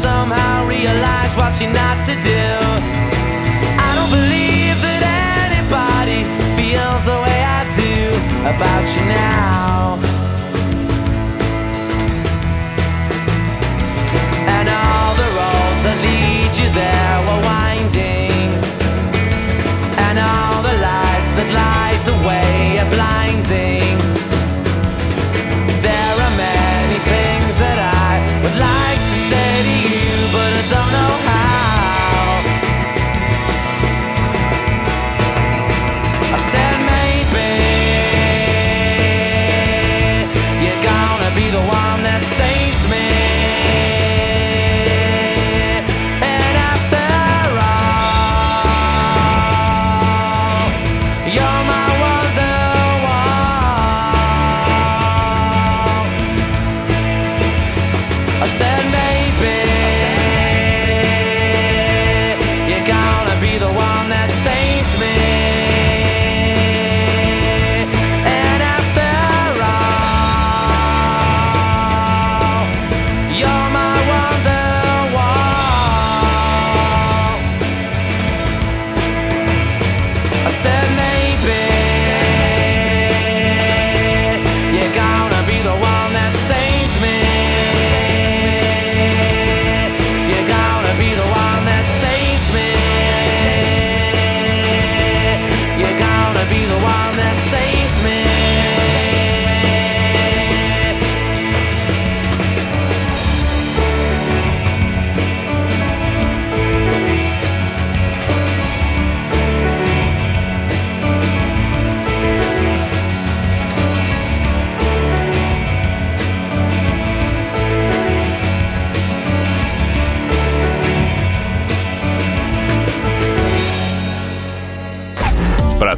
somehow realize what you're not to do. I don't believe that anybody feels the way I do about you now. And all the roads that lead you there were winding, and all the lights that light the way.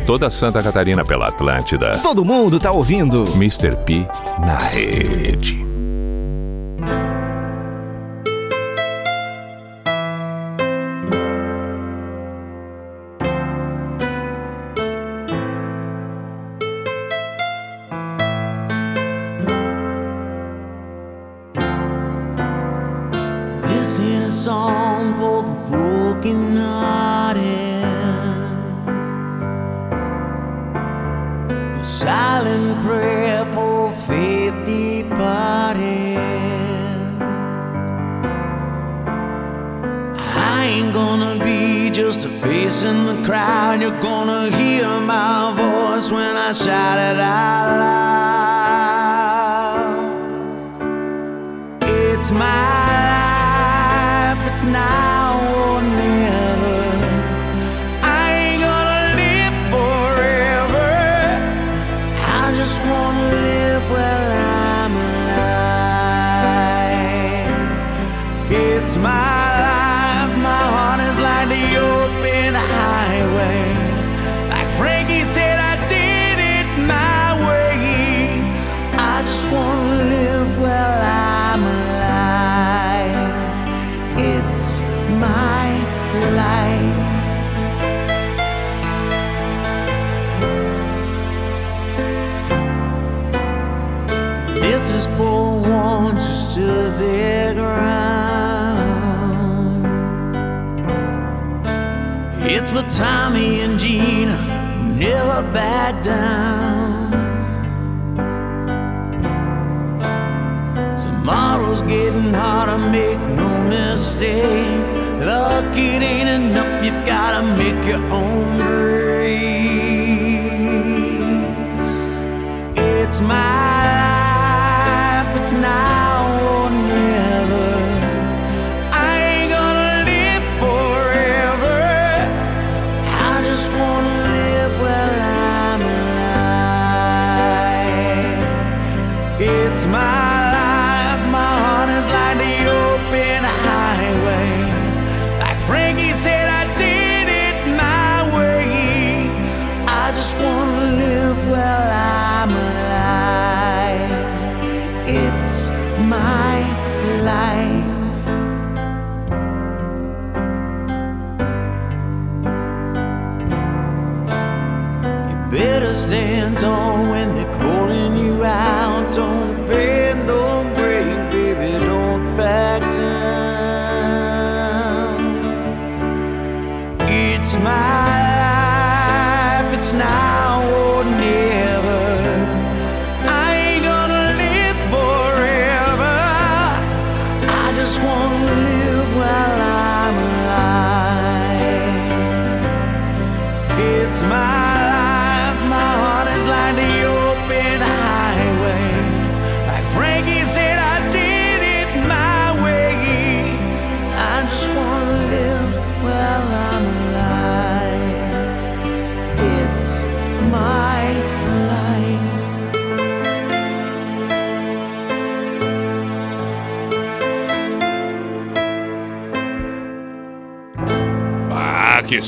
toda Santa Catarina pela Atlântida. Todo mundo tá ouvindo. Mr. P na rede.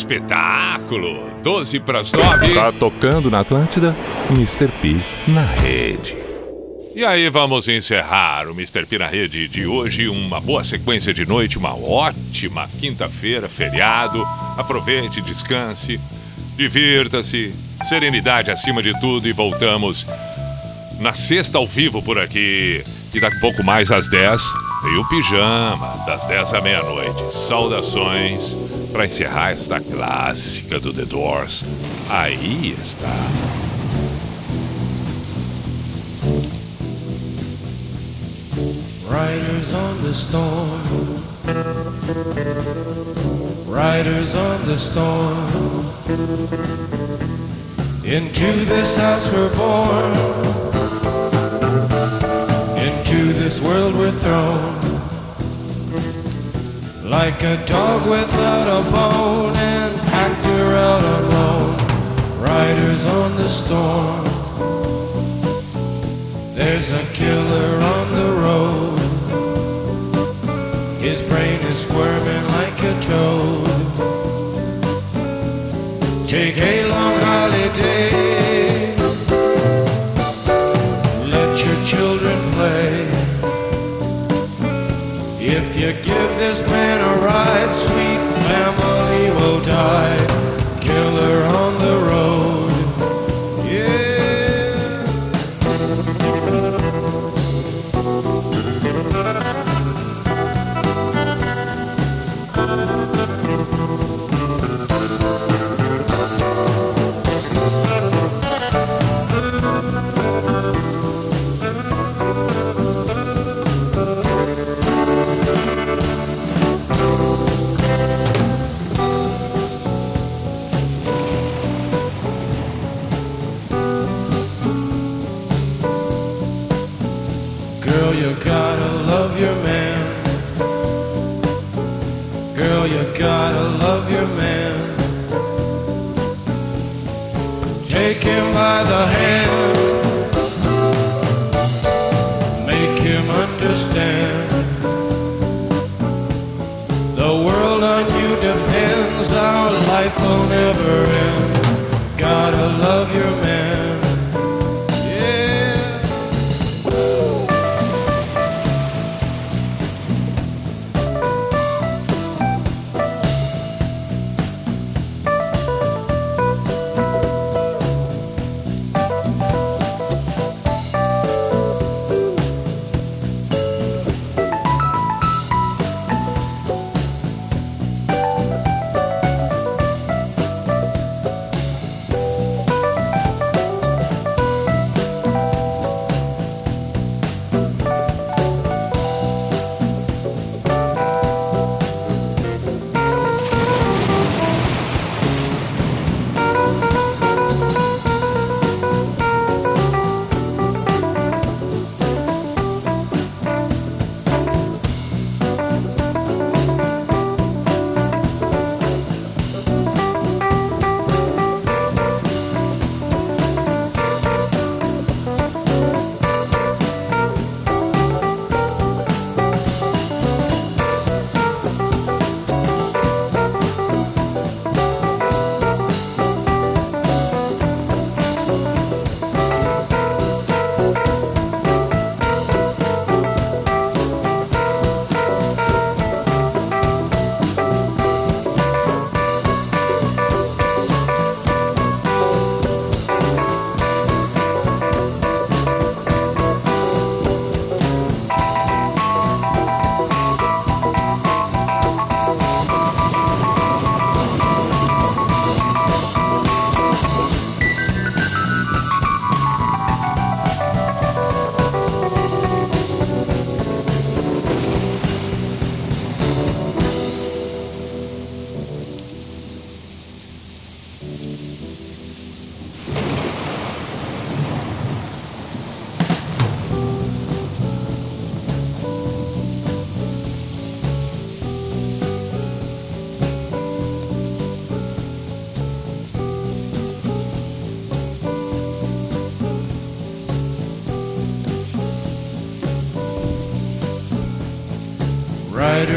Espetáculo! 12 para as 9. Tá tocando na Atlântida? Mr. P na rede. E aí vamos encerrar o Mr. P na rede de hoje. Uma boa sequência de noite, uma ótima quinta-feira, feriado. Aproveite, descanse, divirta-se, serenidade acima de tudo e voltamos na sexta ao vivo por aqui. E daqui a pouco mais às 10 tem o pijama, das 10 à meia-noite. Saudações para encerrar esta clássica do The Doors. Aí está. Riders on the storm. Riders on the storm. Into this house we're born. This world we're thrown. Like a dog without a bone and actor out alone. Riders on the storm. There's a killer on the road. His brain is squirming like a toad. Take a long holiday. Let your children play. If you give this man a ride, sweet family will die. Killer on the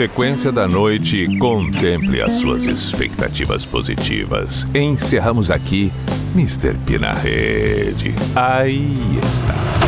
Sequência da noite contemple as suas expectativas positivas. Encerramos aqui Mr. P na rede. Aí está.